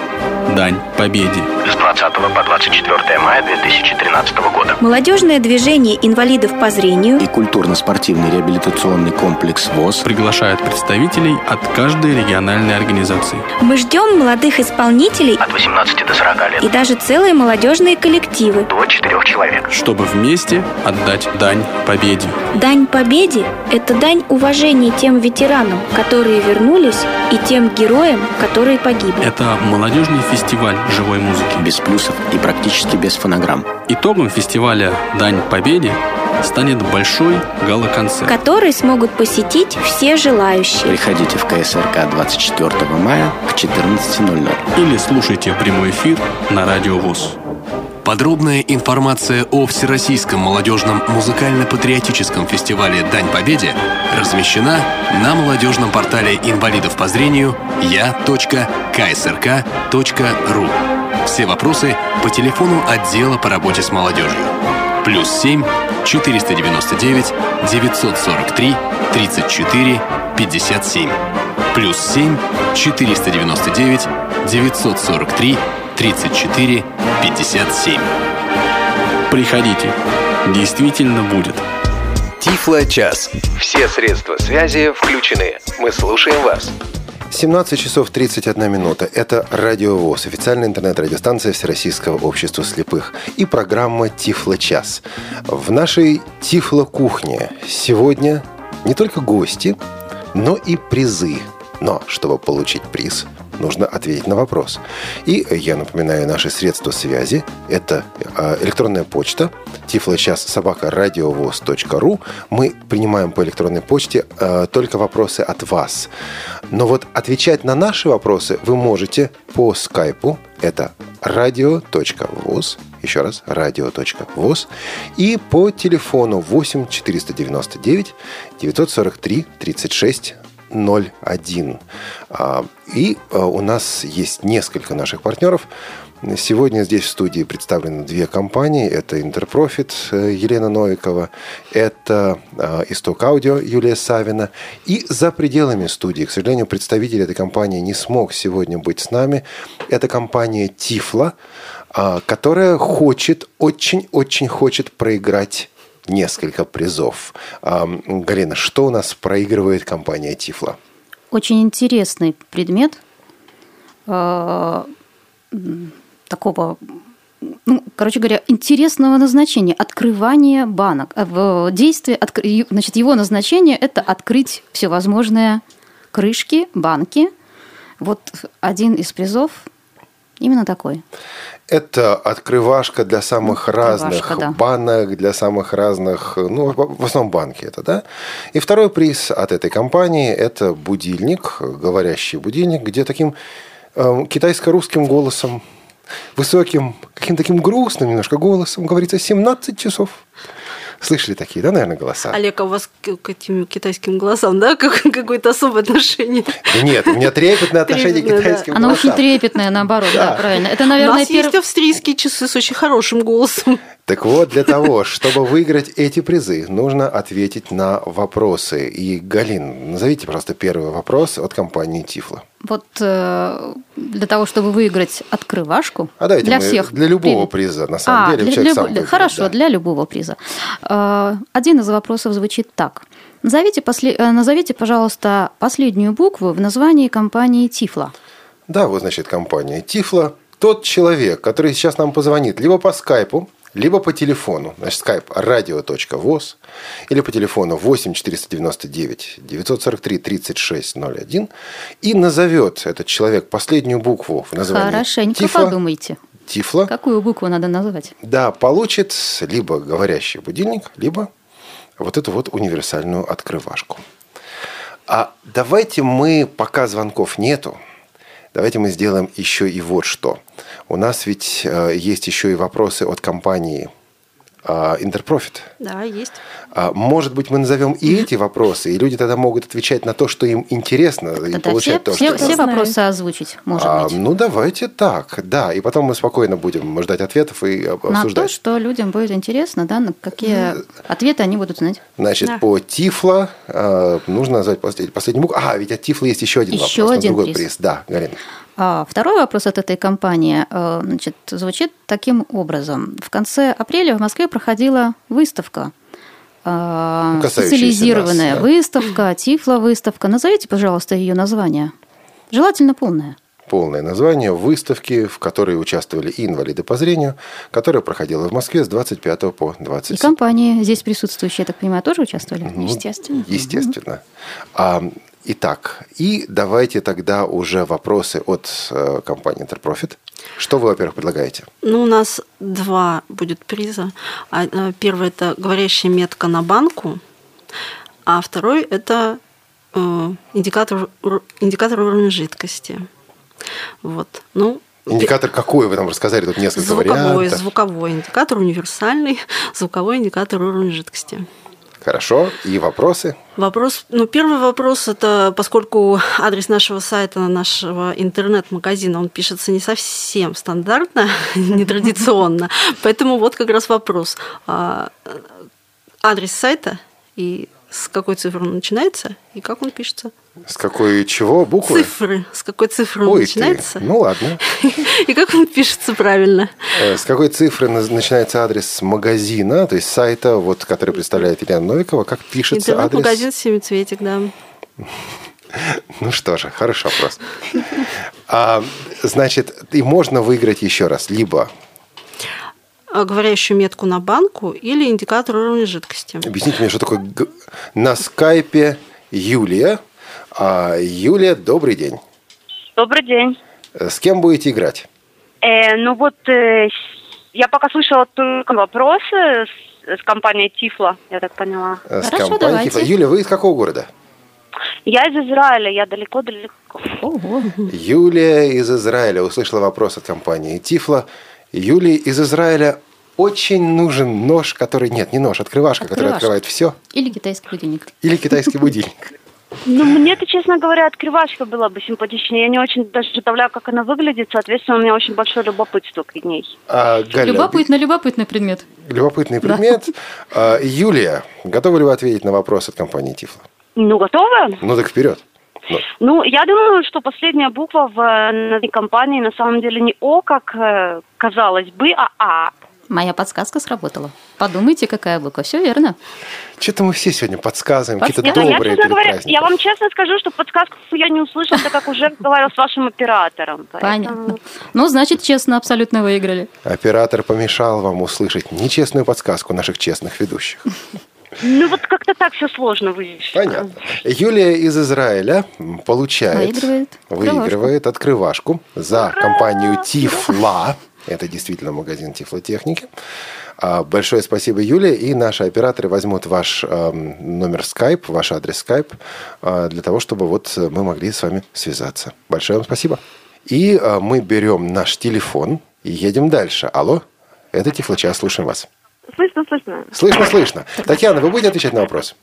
«Дань Победе». С 20 по 24 мая 2013 года. Молодежное движение инвалидов по зрению и культурно-спортивный реабилитационный комплекс ВОЗ приглашают представителей от каждой региональной организации. Мы ждем молодых исполнителей От 18 до 40 лет. и даже целые молодежные коллективы. До 4 человек. чтобы вместе отдать дань победе. Дань победе – это дань уважения тем ветеранам, которые вернулись, и тем героям, которые погибли. Это молодежный фестиваль живой музыки. без плюсов и практически без фонограмм. Итогом фестиваля «Дань победе» станет большой гала-концерт. который смогут посетить все желающие. Приходите в КСРК 24 мая к 14.00. Или слушайте прямой эфир на Радио ВОЗ. Подробная информация о Всероссийском молодежном музыкально-патриотическом фестивале «Дань Победе» размещена на молодежном портале инвалидов по зрению я.ксрк.ру. Все вопросы по телефону отдела по работе с молодежью. Плюс 7 499 943 34 57. Плюс 7 499 943 34 57. Приходите. Действительно будет. Тифло-час. Все средства связи включены. Мы слушаем вас. 17 часов 31 минута. Это Радио ВОЗ, официальная интернет-радиостанция Всероссийского общества слепых и программа Тифло-час. В нашей Тифло-кухне сегодня не только гости, но и призы. Но чтобы получить приз, нужно ответить на вопрос. И я напоминаю наши средства связи. Это э, электронная почта тифлочас собака радиовоз.ру. Мы принимаем по электронной почте э, только вопросы от вас. Но вот отвечать на наши вопросы вы можете по скайпу. Это radio.voz. Еще раз, radio.voz. И по телефону 8 499 943 36 01. А, И а, у нас есть несколько наших партнеров. Сегодня здесь в студии представлены две компании. Это Интерпрофит э, Елена Новикова, это а, Исток Аудио Юлия Савина. И за пределами студии, к сожалению, представитель этой компании не смог сегодня быть с нами. Это компания Тифла, которая хочет, очень-очень хочет проиграть несколько призов. А, Галина, что у нас проигрывает компания Тифла? Очень интересный предмет м, такого, ну, короче говоря, интересного назначения. Открывание банок. А В действии, значит, его назначение – это открыть всевозможные крышки, банки. Вот один из призов именно такой. Это открывашка для самых Открывашка, разных да. банок, для самых разных, ну, в основном банки это, да. И второй приз от этой компании – это будильник, говорящий будильник, где таким э, китайско-русским голосом, высоким, каким-то таким грустным немножко голосом говорится 17 часов. Слышали такие, да, наверное, голоса? Олег, а у вас к, к этим китайским голосам, да, как- какое-то особое отношение? Нет, у меня трепетное отношение к Трепетное, да. китайским Оно очень голосам. трепетное, наоборот, да, Да. правильно. Это, У наверное, нас перв- есть австрийские часы с очень хорошим голосом. Так вот, для того, чтобы выиграть эти призы, нужно ответить на вопросы. И, Галин, назовите, пожалуйста, первый вопрос от компании Тифла. Вот э, для того, чтобы выиграть открывашку, А давайте для мы всех для любого при- приза, на самом А, деле, для- человек для- сам выберет, Хорошо, да. для любого приза. Э, Один из вопросов звучит так. Назовите, после- э, назовите, пожалуйста, последнюю букву в названии компании Тифла. Да, вот, значит, компания Тифла. Тот человек, который сейчас нам позвонит либо по скайпу, либо по телефону. Значит, скайп radio.voz или по телефону 8 499 943 3601 и назовет этот человек последнюю букву в названии Хорошенько Тифла. подумайте. Тифла. Какую букву надо назвать? Да, получит либо говорящий будильник, либо вот эту вот универсальную открывашку. А давайте мы, пока звонков нету, давайте мы сделаем еще и вот что. У нас ведь э, есть еще и вопросы от компании э, Интерпрофит. Да, есть. А, Может быть, мы назовем и эти вопросы, и люди тогда могут отвечать на то, что им интересно, и все, получать то, все, что все вопросы озвучить, может а, быть. Ну, давайте так, да. И потом мы спокойно будем ждать ответов и об- На обсуждать. то, что людям будет интересно, да, на какие ответы они будут знать. Значит, Да. по Тифло э, нужно назвать послед- последнюю букву. А, ведь от Тифла есть еще один Еще вопрос, на один другой приз. приз. Да, Галина. А второй вопрос от этой компании э, значит, звучит таким образом. В конце апреля в Москве проходила выставка э, Ну, специализированная нас, да. выставка, Тифло-выставка. Назовите, пожалуйста, ее название. Желательно полное. Полное название выставки, в которой участвовали и инвалиды по зрению, которая проходила в Москве с 25 по И 27. компании здесь присутствующие, я так понимаю, тоже участвовали? Ну, Естественно. Естественно. А, итак, и давайте тогда уже вопросы от э, компании Interprofit. Что вы, во-первых, предлагаете? Ну, у нас два будет приза. А, э, Первый – это говорящая метка на банку, а второй – это э, индикатор, индикатор уровня жидкости. Вот. Ну, Индикатор какой вы нам рассказали? Тут несколько звуковой, вариантов. звуковой индикатор, универсальный звуковой индикатор уровня жидкости. Хорошо. И вопросы? Вопрос, ну, первый вопрос это, поскольку адрес нашего сайта, нашего интернет-магазина, он пишется не совсем стандартно, нетрадиционно, поэтому вот как раз вопрос. А, Адрес сайта и с какой цифры он начинается и как он пишется? С какой чего? Буквы? Цифры. С какой цифры он Ой начинается ты. Ну ладно. и как он пишется правильно? Э, С какой цифры на- начинается адрес магазина, то есть сайта, вот, который представляет Елена Новикова? Как пишется адрес? Интернет-магазин «Семицветик», да. Ну что же, хороший вопрос. А, значит, и можно выиграть еще раз. Либо, Говорящую метку на банку или индикатор уровня жидкости. объясните мне, что такое на скайпе Юлия. А, Юлия, добрый день. Добрый день. Э, С кем будете играть? Э, ну вот э, я пока слышала только вопросы с, с компанией Тифла, я так поняла. Э, С Хорошо, компанией давайте. Тифло. Юлия, вы из какого города? Я из Израиля, я далеко-далеко. Юлия из Израиля услышала вопрос от компании Тифла. Юлии из Израиля очень нужен нож, который... Нет, не нож, открывашка, который Открывашка. открывает все. Или китайский будильник. Или китайский будильник. Ну, мне-то, честно говоря, открывашка была бы симпатичнее. Я не очень даже представляю, как она выглядит. Соответственно, у меня очень большое любопытство к ней. А, Галя, Любопытный, любопытный предмет. любопытный предмет. А, Юлия, готовы ли вы ответить на вопрос от компании Тифла? Ну, готова? Ну так вперед. Ну, Ну, я думаю, что последняя буква в э, названии компании на самом деле не О, как э, казалось бы, а А. Моя подсказка сработала. Подумайте, какая буква. Все верно. Что-то мы все сегодня подсказываем, какие-то Я, я, добрые честно перед говоря, праздником. я вам честно скажу, что подсказку я не услышала, так как уже разговаривала с вашим оператором. Поэтому- Понятно. Ну, значит, честно, абсолютно выиграли. Оператор помешал вам услышать нечестную подсказку наших честных ведущих. Ну вот как-то так все сложно выявить. Понятно. Юлия из Израиля получает, Выигрывает выигрывает открывашку за компанию Тифла. Это действительно магазин тифлотехники. А, Большое спасибо, Юлия. И наши операторы возьмут ваш эм, номер Skype, ваш адрес Skype, э, для того, чтобы вот мы могли с вами связаться. Большое вам спасибо. И э, мы берем наш телефон и едем дальше. Алло, это Тифлочас, слушаем вас. Слышно, слышно. Слышно, слышно. Татьяна, вы будете отвечать на вопрос?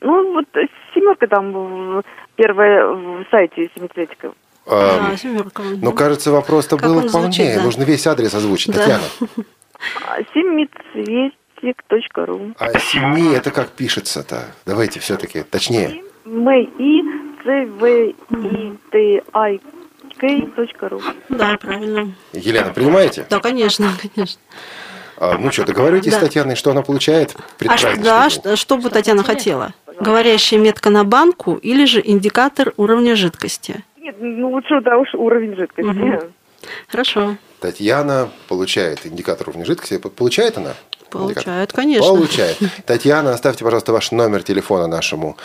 Ну, вот семерка там первая в сайте семицветиков. Эм, Да, семерка. Ну, кажется, вопрос-то Как был он звучит, полнее. да. Нужно весь адрес озвучить. Да. Татьяна. А, Семицветик.ру А семи это как пишется-то? Давайте все-таки точнее. М И Ц В И Т I К точка ру. Да, правильно. Елена, принимаете? Да, конечно, конечно. А, ну что, договоритесь Да. с Татьяной, что она получает? А что, да, что, что бы Татьяна хотела? Говорящая метка на банку или же индикатор уровня жидкости? Нет, ну лучше, да уж уровень жидкости. Мгм. Хорошо. Татьяна получает индикатор уровня жидкости. Получает она? Получает, Индикатор? конечно. Получает. Татьяна, оставьте, пожалуйста, ваш номер телефона нашему.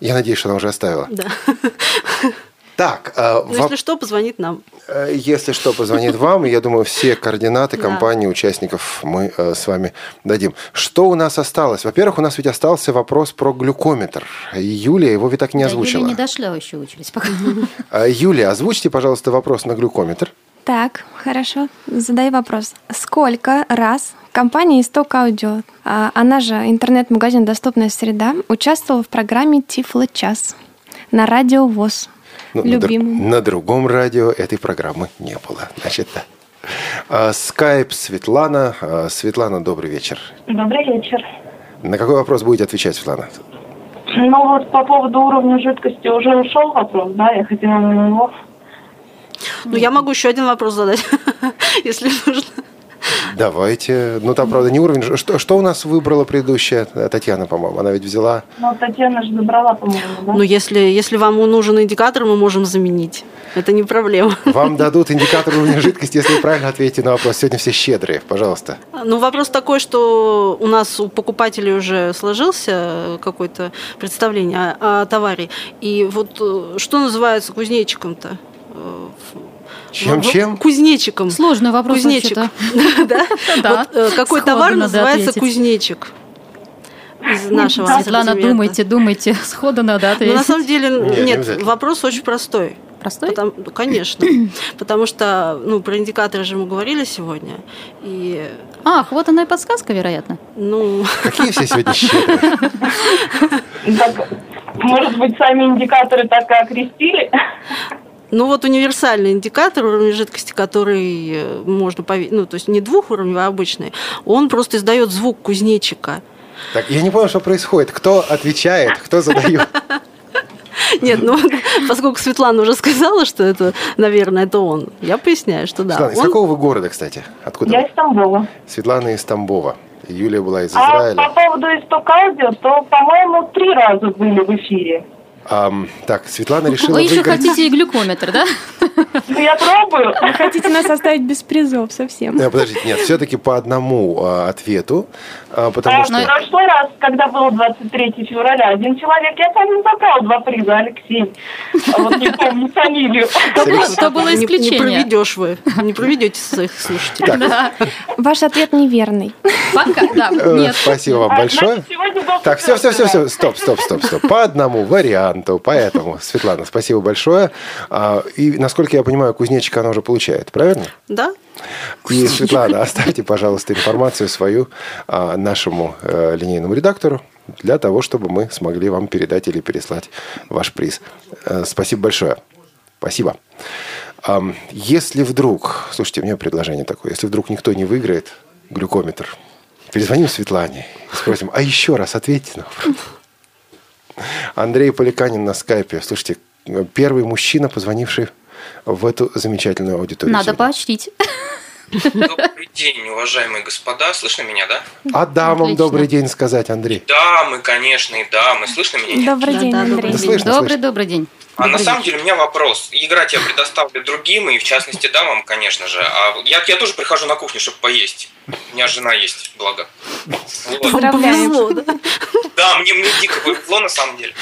Я надеюсь, что она уже оставила. Да. Так, а, Ну, воп- если что, позвонит нам. Э, Если что, позвонит вам. Я думаю, все координаты компании, участников мы э, с вами дадим. Что у нас осталось? Во-первых, у нас ведь остался вопрос про глюкометр. Юлия его ведь так не Да, озвучила. Юлия не дошла еще очередь пока. Юлия, озвучьте, пожалуйста, вопрос на глюкометр. Так, хорошо. Задай вопрос. Сколько раз компания «Исток Аудио», а, она же интернет-магазин «Доступная среда», участвовала в программе «Тифло час» на радио ВОЗ? Ну, на, Любимым. на другом радио этой программы не было. Значит, да. Скайп Светлана. А, Светлана, добрый вечер. Добрый вечер. На какой вопрос будете отвечать, Светлана? Ну вот по поводу уровня жидкости уже ушел вопрос, да, я хотела на него. Ну, я могу еще один вопрос задать, если нужно. Давайте. Ну, там, правда, не уровень. Что, что у нас выбрала предыдущая Татьяна, по-моему? Она ведь взяла... Ну, Татьяна же забрала, по-моему, да? Ну, если, если вам нужен индикатор, мы можем заменить. Это не проблема. Вам дадут индикатор уровня жидкости, если вы правильно ответите на вопрос. Сегодня все щедрые, пожалуйста. Ну, вопрос такой, что у нас у покупателей уже сложился какое-то представление о, о товаре. И вот э, что называется кузнечиком-то? Э, чем-чем? Кузнечиком. Сложный вопрос Кузнечик. Э, какой товар называется кузнечик? из нашего Светлана, думайте, думайте. Сходу надо ответить. Ну, на самом деле, нет, вопрос очень простой. Простой? Потому, конечно. Потому что, ну, про индикаторы же мы говорили сегодня. И... Ах, вот она и подсказка, вероятно. Ну... Какие все сегодня щедрые. Может быть, сами индикаторы так и окрестили? Ну вот универсальный индикатор уровня жидкости, который э, можно повесить, ну то есть не двухуровневый, а обычный, он просто издает звук кузнечика. Так, я не понял, что происходит. Кто отвечает, кто задает? Нет, ну поскольку Светлана уже сказала, что это, наверное, это он, я поясняю, что да. Светлана, из он... какого вы города, кстати? Откуда? Я из Тамбова. Светлана из Тамбова. Юлия была из А Израиля. по поводу исток аудио, то, по-моему, три раза были в эфире. Ам, так, Светлана решила Вы еще выиграть... хотите и глюкометр, да? Ну, я пробую. Вы хотите нас оставить без призов совсем? Нет, подождите, нет, все-таки по одному а, ответу, а, потому А в что... прошлый раз, когда было 23 февраля, один человек, я помню, забрал два приза, Алексей. А вот не помню фамилию. То было Не- Не исключение. проведешь вы, не проведете своих слушателей. Да. Ваш ответ неверный. Пока, да, Э, нет. Спасибо вам А, большое. Так, все, все, все, все, стоп, стоп, стоп, стоп. По одному варианту, поэтому, Светлана, спасибо большое. А, И, насколько я понимаю, кузнечика она уже получает, правильно? Да? И, Светлана, оставьте, пожалуйста, информацию свою а, нашему э, линейному редактору для того, чтобы мы смогли вам передать или переслать ваш приз. Э, Спасибо большое. Спасибо. Если вдруг, слушайте, у меня предложение такое, если вдруг никто не выиграет глюкометр, перезвоним Светлане и спросим, а еще раз ответьте на вопрос. Андрей Поликанин на скайпе. Слушайте, первый мужчина, позвонивший в эту замечательную аудиторию. Надо сегодня. поощрить. Добрый день, уважаемые господа. Слышно меня, да? А дамам Отлично. добрый день сказать, Андрей. Дамы, конечно, и дамы. Слышно меня? нет? Добрый день, Да-да, Андрей. добрый день. Слышно, Добрый, слышно. добрый день. А на самом деле у меня вопрос. Играть я предоставлю другим, и в частности дамам, конечно же. А я, я тоже прихожу на кухню, чтобы поесть. У меня жена есть, благо. Вот. Повезло, да? Да, мне, мне дико повезло, на самом деле.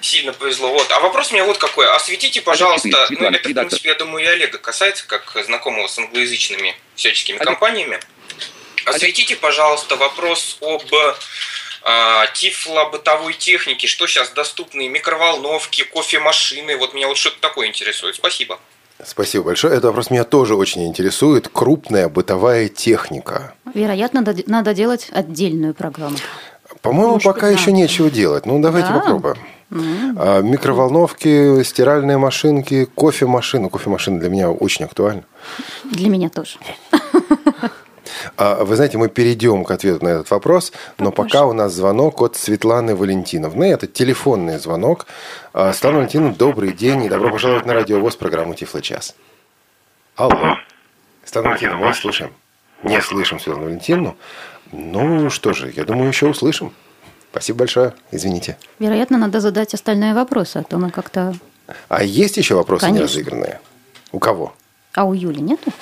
Сильно повезло. Вот. А вопрос у меня вот какой. Осветите, пожалуйста, ну, это, в принципе, я думаю, и Олега касается, как знакомого с англоязычными всяческими компаниями. Осветите, пожалуйста, вопрос об тифло-бытовой технике, что сейчас доступны, микроволновки, кофемашины, вот меня вот что-то такое интересует. Спасибо. Спасибо большое. Этот вопрос меня тоже очень интересует. Крупная бытовая техника. Вероятно, надо- надо делать отдельную программу. По-моему, Может пока быть, да. еще нечего делать. Ну, давайте Да. попробуем. А, микроволновки, стиральные машинки, кофемашины. Кофемашина для меня очень актуальна. Для меня тоже. А, Вы знаете, мы перейдем к ответу на этот вопрос, но пока у нас звонок от Светланы Валентиновны. Это телефонный звонок. А, Светлана Валентиновна, добрый день и добро пожаловать на радио ВОЗ программу Тифло-час. Алло. Светлана Валентиновна, мы вас слушаем. Не слышим Светлану Валентиновну. Ну что же, я думаю, еще услышим. Спасибо большое. Извините. Вероятно, надо задать остальные вопросы, а то мы как-то... А есть еще вопросы Конечно. неразыгранные? У кого? А у Юли нету?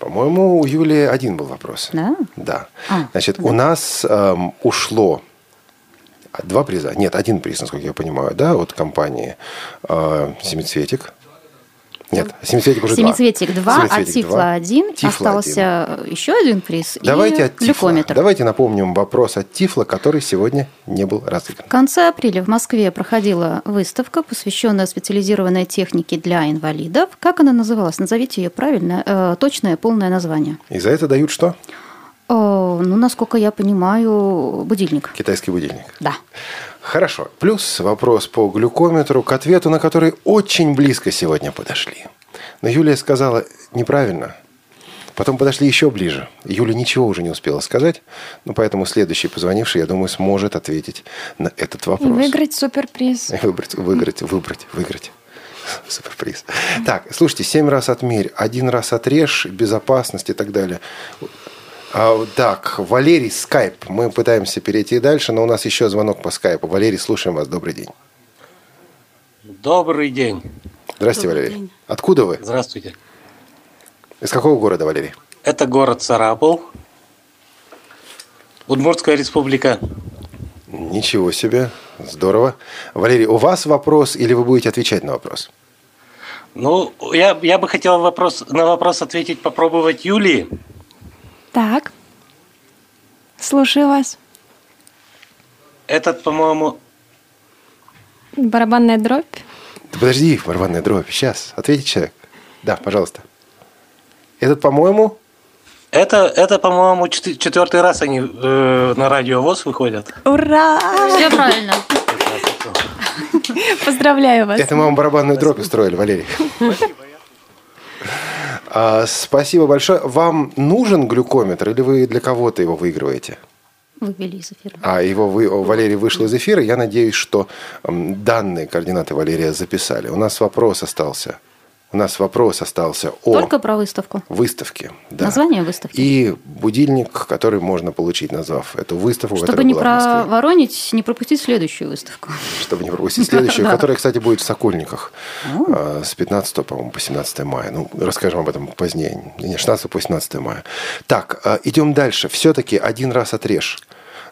По-моему, у Юлии один был вопрос. Да? Да. А, Значит, у нас эм, ушло два приза. Нет, один приз, насколько я понимаю, да, от компании э, Семицветик. Нет, Семицветик уже Семицветик 2, а Семицветик Тифло два. 1. Тифло Остался еще один приз Давайте и от Тифла. Давайте напомним вопрос от Тифла, который сегодня не был разыгран. В конце апреля в Москве проходила выставка, посвященная специализированной технике для инвалидов. Как она называлась? Назовите ее правильно, э, точное полное название. И за это дают что? О, ну, насколько я понимаю, будильник. Китайский будильник. Да. Хорошо. Плюс вопрос по глюкометру, к ответу на который очень близко сегодня подошли. Но Юлия сказала неправильно. Потом подошли еще ближе. Юля ничего уже не успела сказать, ну, поэтому следующий позвонивший, я думаю, сможет ответить на этот И вопрос. выиграть суперприз. И Выбрать, выиграть, выбрать, выиграть. Суперприз. Так, слушайте, семь раз отмерь, один раз отрежь, безопасность и так далее. А, так, Валерий, скайп. Мы пытаемся перейти дальше, но у нас еще звонок по скайпу. Валерий, слушаем вас. Добрый день. Добрый день. Здравствуйте, Добрый Валерий. День. Откуда вы? Здравствуйте. Из какого города, Валерий? Это город Сарапул, Удмуртская республика. Ничего себе, здорово. Валерий, у вас вопрос или вы будете отвечать на вопрос? Ну, я, я бы хотел вопрос, на вопрос ответить, попробовать Юлии. Так. Слушаю вас. Этот, по-моему... Барабанная дробь. Да подожди, барабанная дробь. Сейчас. Ответить человек. Да, пожалуйста. Этот, по-моему... Это, это по-моему, четвертый раз они э, на радио ВОЗ выходят. Ура! Все правильно. Поздравляю вас. Это мы вам барабанную дробь устроили, Валерий. Спасибо. А, спасибо большое. Вам нужен глюкометр или вы для кого-то его выигрываете? Вывели из эфира. А его вы, Валерий вышел из эфира. Я надеюсь, что данные координаты Валерия записали. У нас вопрос остался. У нас вопрос остался о... Только про выставку. Выставке, да. Название выставки. И будильник, который можно получить, назвав эту выставку. Чтобы не проворонить, не пропустить следующую выставку. Чтобы не пропустить следующую, которая, кстати, будет в Сокольниках а, с 15, по-моему, по 17 мая. Ну, расскажем об этом позднее. Не, 16 по 17 мая. Так, а, идем дальше. Все-таки один раз отрежь.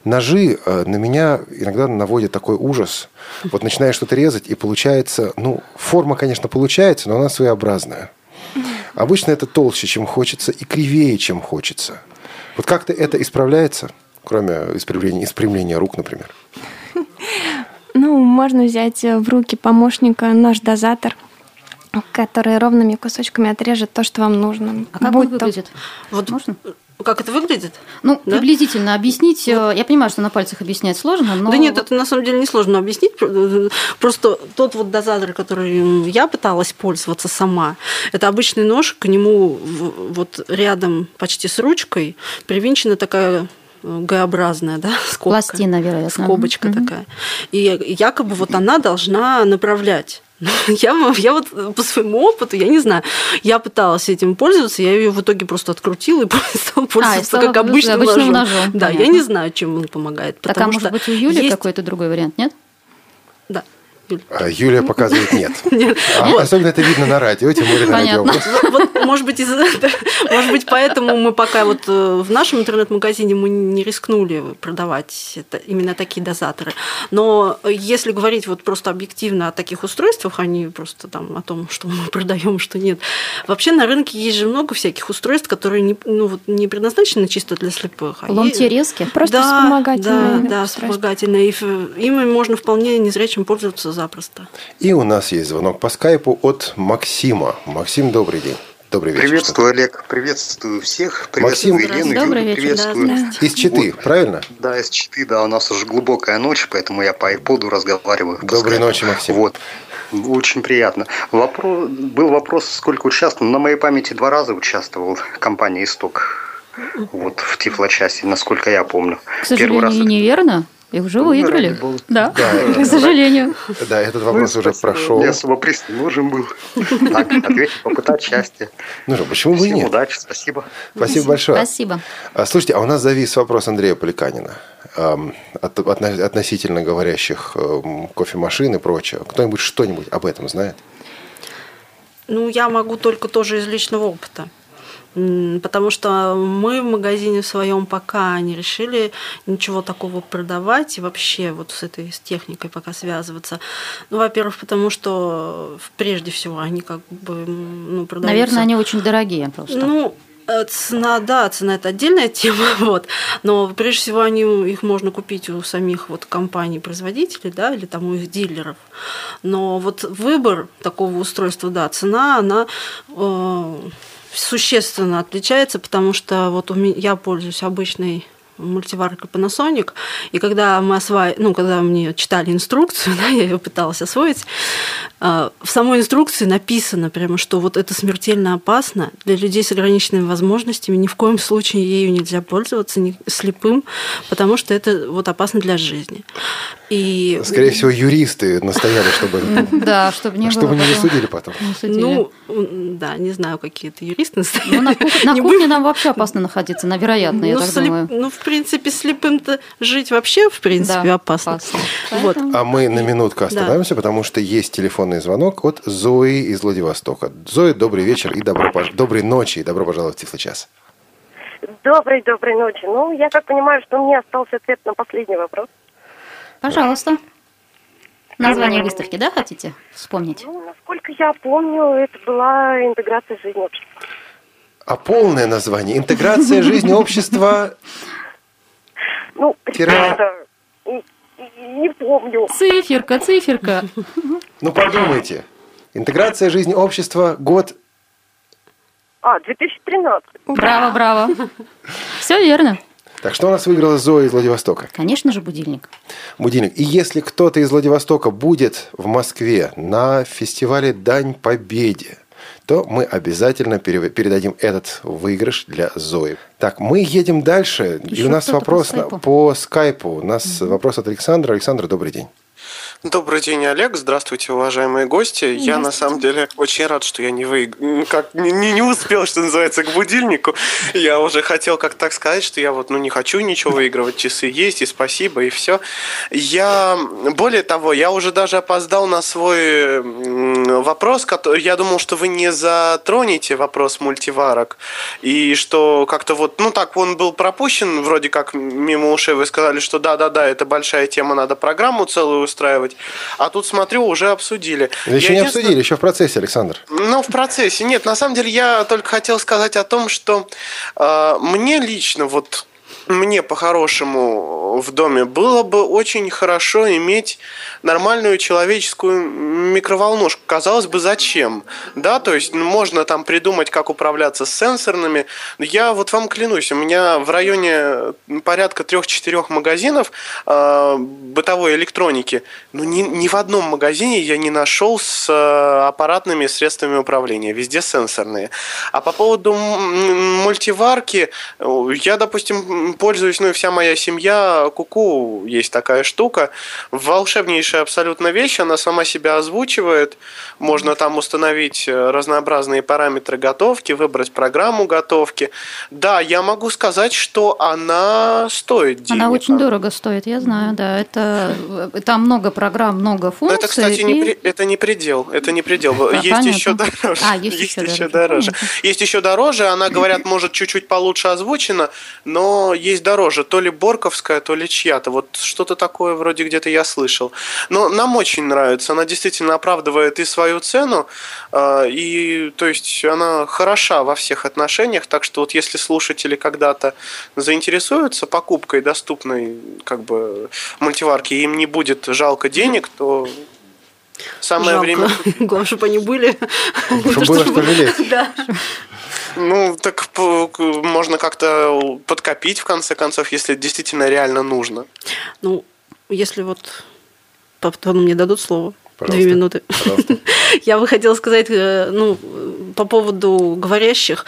Ножи э, на меня иногда наводят такой ужас. Вот начинаешь что-то резать, и получается, ну, форма, конечно, получается, но она своеобразная. Обычно это толще, чем хочется, и кривее, чем хочется. Вот как-то это исправляется, кроме исправления, испрямления рук, например? Ну, можно взять в руки помощника нож-дозатор, который ровными кусочками отрежет то, что вам нужно. А как Будь он выглядит? То... Вот можно? Как это выглядит? Ну, да? приблизительно объяснить. Ну, я понимаю, что на пальцах объяснять сложно, но... Да нет, это на самом деле не сложно объяснить. Просто тот вот дозатор, который я пыталась пользоваться сама, это обычный нож, к нему вот рядом почти с ручкой привинчена такая э, Г-образная, да, скобка. Пластина, вероятно. Скобочка угу. такая. И якобы вот она должна направлять Я, я вот по своему опыту, я не знаю, я пыталась этим пользоваться, я ее в итоге просто открутила и стала пользоваться а, как обычным, обычным ножом. ножом. Да, понятно. я не знаю, чем он помогает. Так, а может что быть у Юли есть... какой-то другой вариант, нет? Юля. А Юлия показывает нет. А, особенно это видно на радио, тем более на радио. Вот, может быть, из может быть, поэтому мы пока вот э, в нашем интернет-магазине мы не рискнули продавать это, именно такие дозаторы. Но если говорить вот просто объективно о таких устройствах, а не просто там о том, что мы продаем, что нет. Вообще на рынке есть же много всяких устройств, которые не, ну, вот, не предназначены чисто для слепых. А Ломтерезки? Просто да, вспомогательные. Да, да, вспомогательные. И ими можно вполне незрячим пользоваться запросто. И у нас есть звонок по скайпу от Максима. Максим, добрый день. Добрый вечер. Приветствую, Олег. Приветствую всех. Приветствую Максим, Елену. Добрый вечер. Приветствую. Да, из Читы, вот. правильно? Да, из Читы, да. У нас уже глубокая ночь, поэтому я по iPod разговариваю. Доброй ночи, Максим. Вот. Очень приятно. Вопрос, был вопрос, сколько участвовал. На моей памяти два раза участвовал компания «Исток». Вот в Тифлочасе, насколько я помню. К сожалению, Первый раз неверно. И уже выиграли. Был... Да, да, к сожалению. Да, этот вопрос уже прошел. Не особо приз не нужен был. Так, ответить, попытать счастье. Ну же, почему бы и нет? удачи, спасибо. Спасибо большое. Спасибо. А, слушайте, а у нас завис вопрос Андрея Поликанина относительно говорящих кофемашин и прочее. Кто-нибудь что-нибудь об этом знает? Ну, я могу только тоже из личного опыта потому что мы в магазине в своем пока не решили ничего такого продавать и вообще вот с этой с техникой пока связываться. Ну, во-первых, потому что прежде всего они как бы ну, продаются. Наверное, они очень дорогие просто. Ну, э, Цена, да, цена это отдельная тема, вот. Но прежде всего они, их можно купить у самих вот компаний-производителей, да, или там у их дилеров. Но вот выбор такого устройства, да, цена, она э, существенно отличается, потому что вот у меня, я пользуюсь обычной мультиваркой Panasonic, и когда мы осва... ну, когда мне читали инструкцию, да, я ее пыталась освоить, а, в самой инструкции написано прямо, что вот это смертельно опасно для людей с ограниченными возможностями, ни в коем случае ею нельзя пользоваться, ни слепым, потому что это вот опасно для жизни. И... Скорее всего, юристы настояли, чтобы, да, чтобы не, чтобы было не потом. засудили потом. Не судили. Ну, да, не знаю, какие это юристы настояли. Ну, на, кух- на Не кухне нам вообще опасно находиться, на вероятно, я ну, так слеп- думаю. ну, в принципе, слепым-то жить вообще, в принципе, Да, опасно. Вот. А мы на минутку Да. остановимся, потому что есть телефонный звонок от Зои из Владивостока. Зои, добрый вечер и добро пож- доброй ночи и добро пожаловать в Тифлочас. Доброй, доброй ночи. Ну, я так понимаю, что мне остался ответ на последний вопрос. Пожалуйста. Название выставки, да, хотите вспомнить? Ну, насколько я помню, это была интеграция жизни общества. А полное название «Интеграция жизни общества» Ну, не помню. Циферка, циферка. Ну, подумайте. Интеграция жизни общества, год... А, 2013. Браво, браво. Все верно. Так, что у нас выиграла Зоя из Владивостока? Конечно же, будильник. Будильник. И если кто-то из Владивостока будет в Москве на фестивале «Дань Победе», то мы обязательно пере- передадим этот выигрыш для Зои. Так, мы едем дальше. и Еще у нас по вопрос на- скайпу. по скайпу. У нас вопрос от Александра. Александр, добрый день. Добрый день, Олег. Здравствуйте, уважаемые гости. Я на самом деле очень рад, что я не вы... как не, не успел, что называется, к будильнику. Я уже хотел как так сказать, что я вот ну не хочу ничего выигрывать. Часы есть и спасибо и все. Я более того, я уже даже опоздал на свой вопрос, который я думал, что вы не затронете вопрос мультиварок и что как-то вот ну так он был пропущен вроде как мимо ушей. Вы сказали, что да, да, да, это большая тема, надо программу целую устраивать. А тут смотрю, уже обсудили. Еще Я не обсудили, еще в процессе, Александр. ну, в процессе. Нет, на самом деле я только хотел сказать о том, что э, мне лично, вот мне по-хорошему в доме было бы очень хорошо иметь нормальную человеческую микроволнушку. Казалось бы, зачем? Да, то есть ну, можно там придумать, как управляться с сенсорными. Я вот вам клянусь, у меня в районе порядка трех-четырех магазинов э, бытовой электроники. Ну, ни, ни в одном магазине я не нашел с э, аппаратными средствами управления. Везде сенсорные. А по поводу мультиварки, э, я, допустим, пользуюсь, ну и вся моя семья, куку есть такая штука. Волшебнейшая абсолютно вещь, она сама себя озвучивает. Можно там установить э, разнообразные параметры готовки, выбрать программу готовки. Да, я могу сказать, что она стоит денег. Она очень дорого стоит, я знаю, да. Это э, там много программ, много Но функций. это, кстати, не, и- при- это не предел. Это не предел. Да, есть понятно. еще дороже. А, есть еще дороже, дороже. Есть еще дороже. Она, говорят, может чуть-чуть получше озвучена, но есть дороже. То ли Борковская, то ли чья-то. Вот что-то такое вроде где-то я слышал. Но нам очень нравится. Она действительно оправдывает и свою цену, э, и то есть она хороша во всех отношениях. Так что вот если слушатели когда-то заинтересуются покупкой доступной как бы мультиварки, им не будет жалко денег, то самое Жалко. время. Главное, чтобы они были. Чтобы было что жалеть. Да. Ну, так можно как-то подкопить, в конце концов, если действительно реально нужно. Ну, если вот потом мне дадут слово. Пожалуйста. Две минуты. Я бы хотела сказать, э, ну, по поводу говорящих.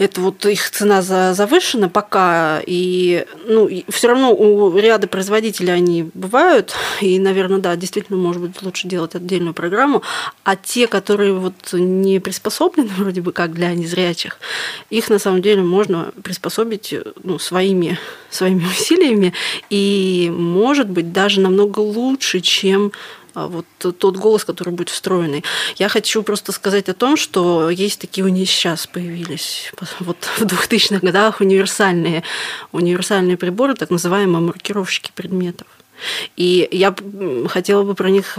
Это вот их цена за- завышена пока, и ну, все равно у ряда производителей они бывают, и, наверное, да, действительно, может быть, лучше делать отдельную программу, а те, которые вот не приспособлены вроде бы как для незрячих, их на самом деле можно приспособить ну, своими, своими усилиями, и, может быть, даже намного лучше, чем вот тот голос, который будет встроенный. Я хочу просто сказать о том, что есть такие у них сейчас появились вот в 2000-х годах универсальные, универсальные приборы, так называемые маркировщики предметов. И я хотела бы про них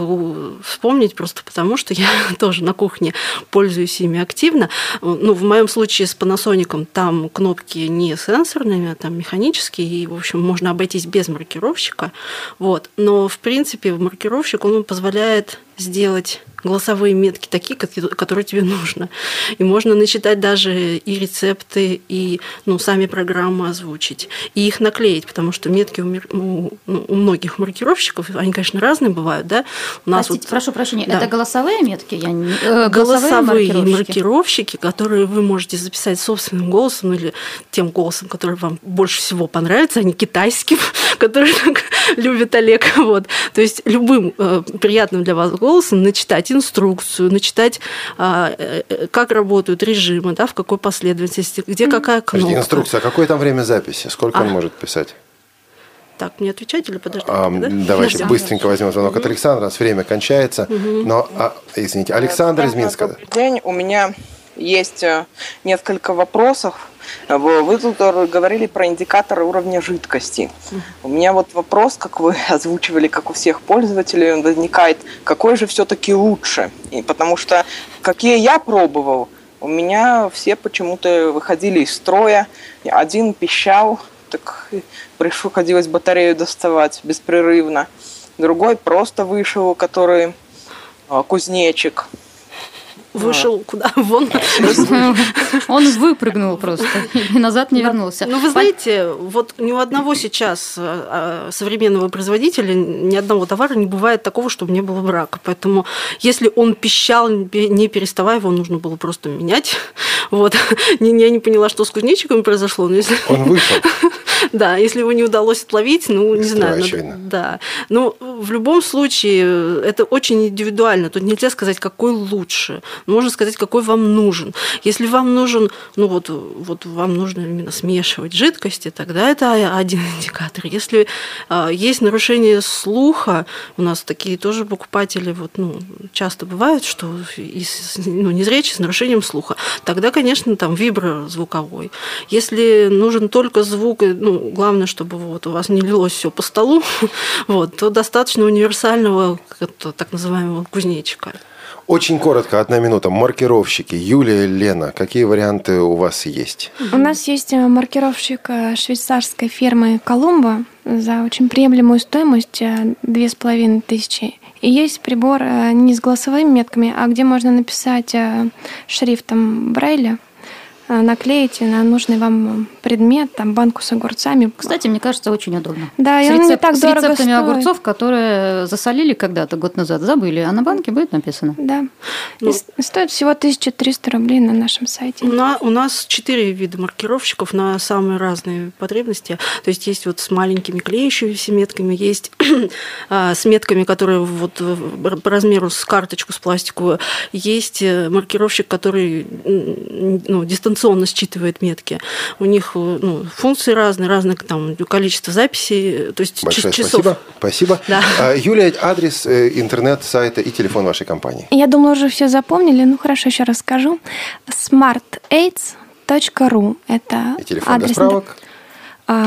вспомнить просто потому, что я тоже на кухне пользуюсь ими активно. Ну, в моем случае с Panasonic там кнопки не сенсорные, а там механические, и, в общем, можно обойтись без маркировщика. Вот. Но, в принципе, маркировщик, он позволяет сделать голосовые метки такие, которые тебе нужно. И можно начитать даже и рецепты, и ну, сами программы озвучить, и их наклеить, потому что метки у, у, ну, у многих маркировщиков, они, конечно, разные бывают, да. У нас Простите, вот, прошу прощения, да. это голосовые метки? Я не, э, голосовые, голосовые маркировщики. маркировщики, которые вы можете записать собственным голосом или тем голосом, который вам больше всего понравится, а не китайским, который любит Олег. Вот. То есть любым э, приятным для вас голосом начитать инструкцию, начитать, а, э, как работают режимы, да, в какой последовательности, где какая кнопка. Подожди, инструкция, а какое там время записи? Сколько а. он может писать? Так, мне отвечать или подождать? А, да? Давайте быстренько возьмем звонок от Александра, у нас время кончается. Но, а, извините, Александр из Минска. Добрый день, у меня есть э, несколько вопросов. Вы тут говорили про индикаторы уровня жидкости. У меня вот вопрос, как вы озвучивали, как у всех пользователей, он возникает, какой же все-таки лучше? И потому что какие я пробовал, у меня все почему-то выходили из строя, один пищал, так приходилось батарею доставать беспрерывно. Другой просто вышел, который а, кузнечик. Вышел а. куда? Вон. Он выпрыгнул просто и назад не вернулся. Ну, вы знаете, вот ни у одного сейчас а, современного производителя, ни одного товара не бывает такого, чтобы не было брака. Поэтому, если он пищал, не переставая, его нужно было просто менять. Вот. Я не поняла, что с кузнечиком произошло. Но если... Он вышел. Да, если его не удалось отловить, ну, не знаю. Надо, да. Но в любом случае это очень индивидуально. Тут нельзя сказать, какой лучше. Можно сказать, какой вам нужен. Если вам нужен, ну вот, вот вам нужно именно смешивать жидкости, тогда это один индикатор. Если а, есть нарушение слуха, у нас такие тоже покупатели вот, ну, часто бывают, что из, ну, незрячие с нарушением слуха, тогда, конечно, там виброзвуковой. Если нужен только звук, ну, главное, чтобы вот у вас не лилось все по столу, вот, то достаточно универсального, так называемого кузнечика. Очень коротко, одна минута. Маркировщики. Юлия, Лена, какие варианты у вас есть? У нас есть э, маркировщик э, швейцарской фирмы «Колумба» за очень приемлемую стоимость э, две с половиной тысячи. И есть прибор не с голосовыми метками, а где можно написать шрифтом Брайля – наклеите на нужный вам предмет, там банку с огурцами. Кстати, мне кажется, очень удобно. Да, и с он рецеп... не так с дорого рецептами стоит. огурцов, которые засолили когда-то год назад, забыли, а на банке будет написано. Да. Ну, и стоит всего 1300 рублей на нашем сайте. На, у нас четыре вида маркировщиков на самые разные потребности. То есть есть вот с маленькими клеящимися метками, есть а, с метками, которые вот по размеру с карточку, с пластиковую, есть э, маркировщик, который ну, дистанционно дистанционно считывает метки. У них ну, функции разные, разное там, количество записей, то есть Большое часов. спасибо. Спасибо. Да. А, Юлия, адрес э, интернет, сайта и телефон вашей компании. Я думала, уже все запомнили. Ну, хорошо, еще раз скажу. smartaids.ru Это и телефон адрес... для справок?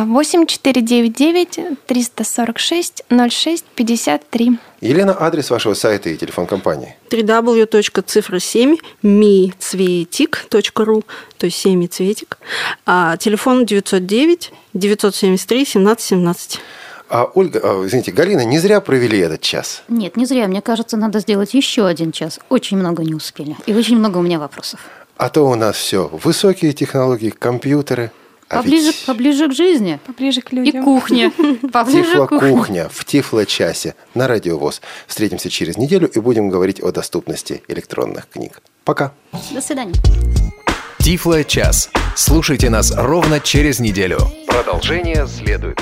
8499 346 06 53. Елена, адрес вашего сайта и телефон компании? www.цифра7mицветик.ру, то есть семицветик. А телефон 909 973 17 17. А Ольга, а, извините, Галина, не зря провели этот час. Нет, не зря. Мне кажется, надо сделать еще один час. Очень много не успели. И очень много у меня вопросов. А то у нас все высокие технологии, компьютеры – а поближе, ведь... поближе к жизни. Поближе к людям. И кухне. Тифло-кухня в Тифло-часе на Радиовоз. Встретимся через неделю и будем говорить о доступности электронных книг. Пока. До свидания. Тифло-час. Слушайте нас ровно через неделю. Продолжение следует.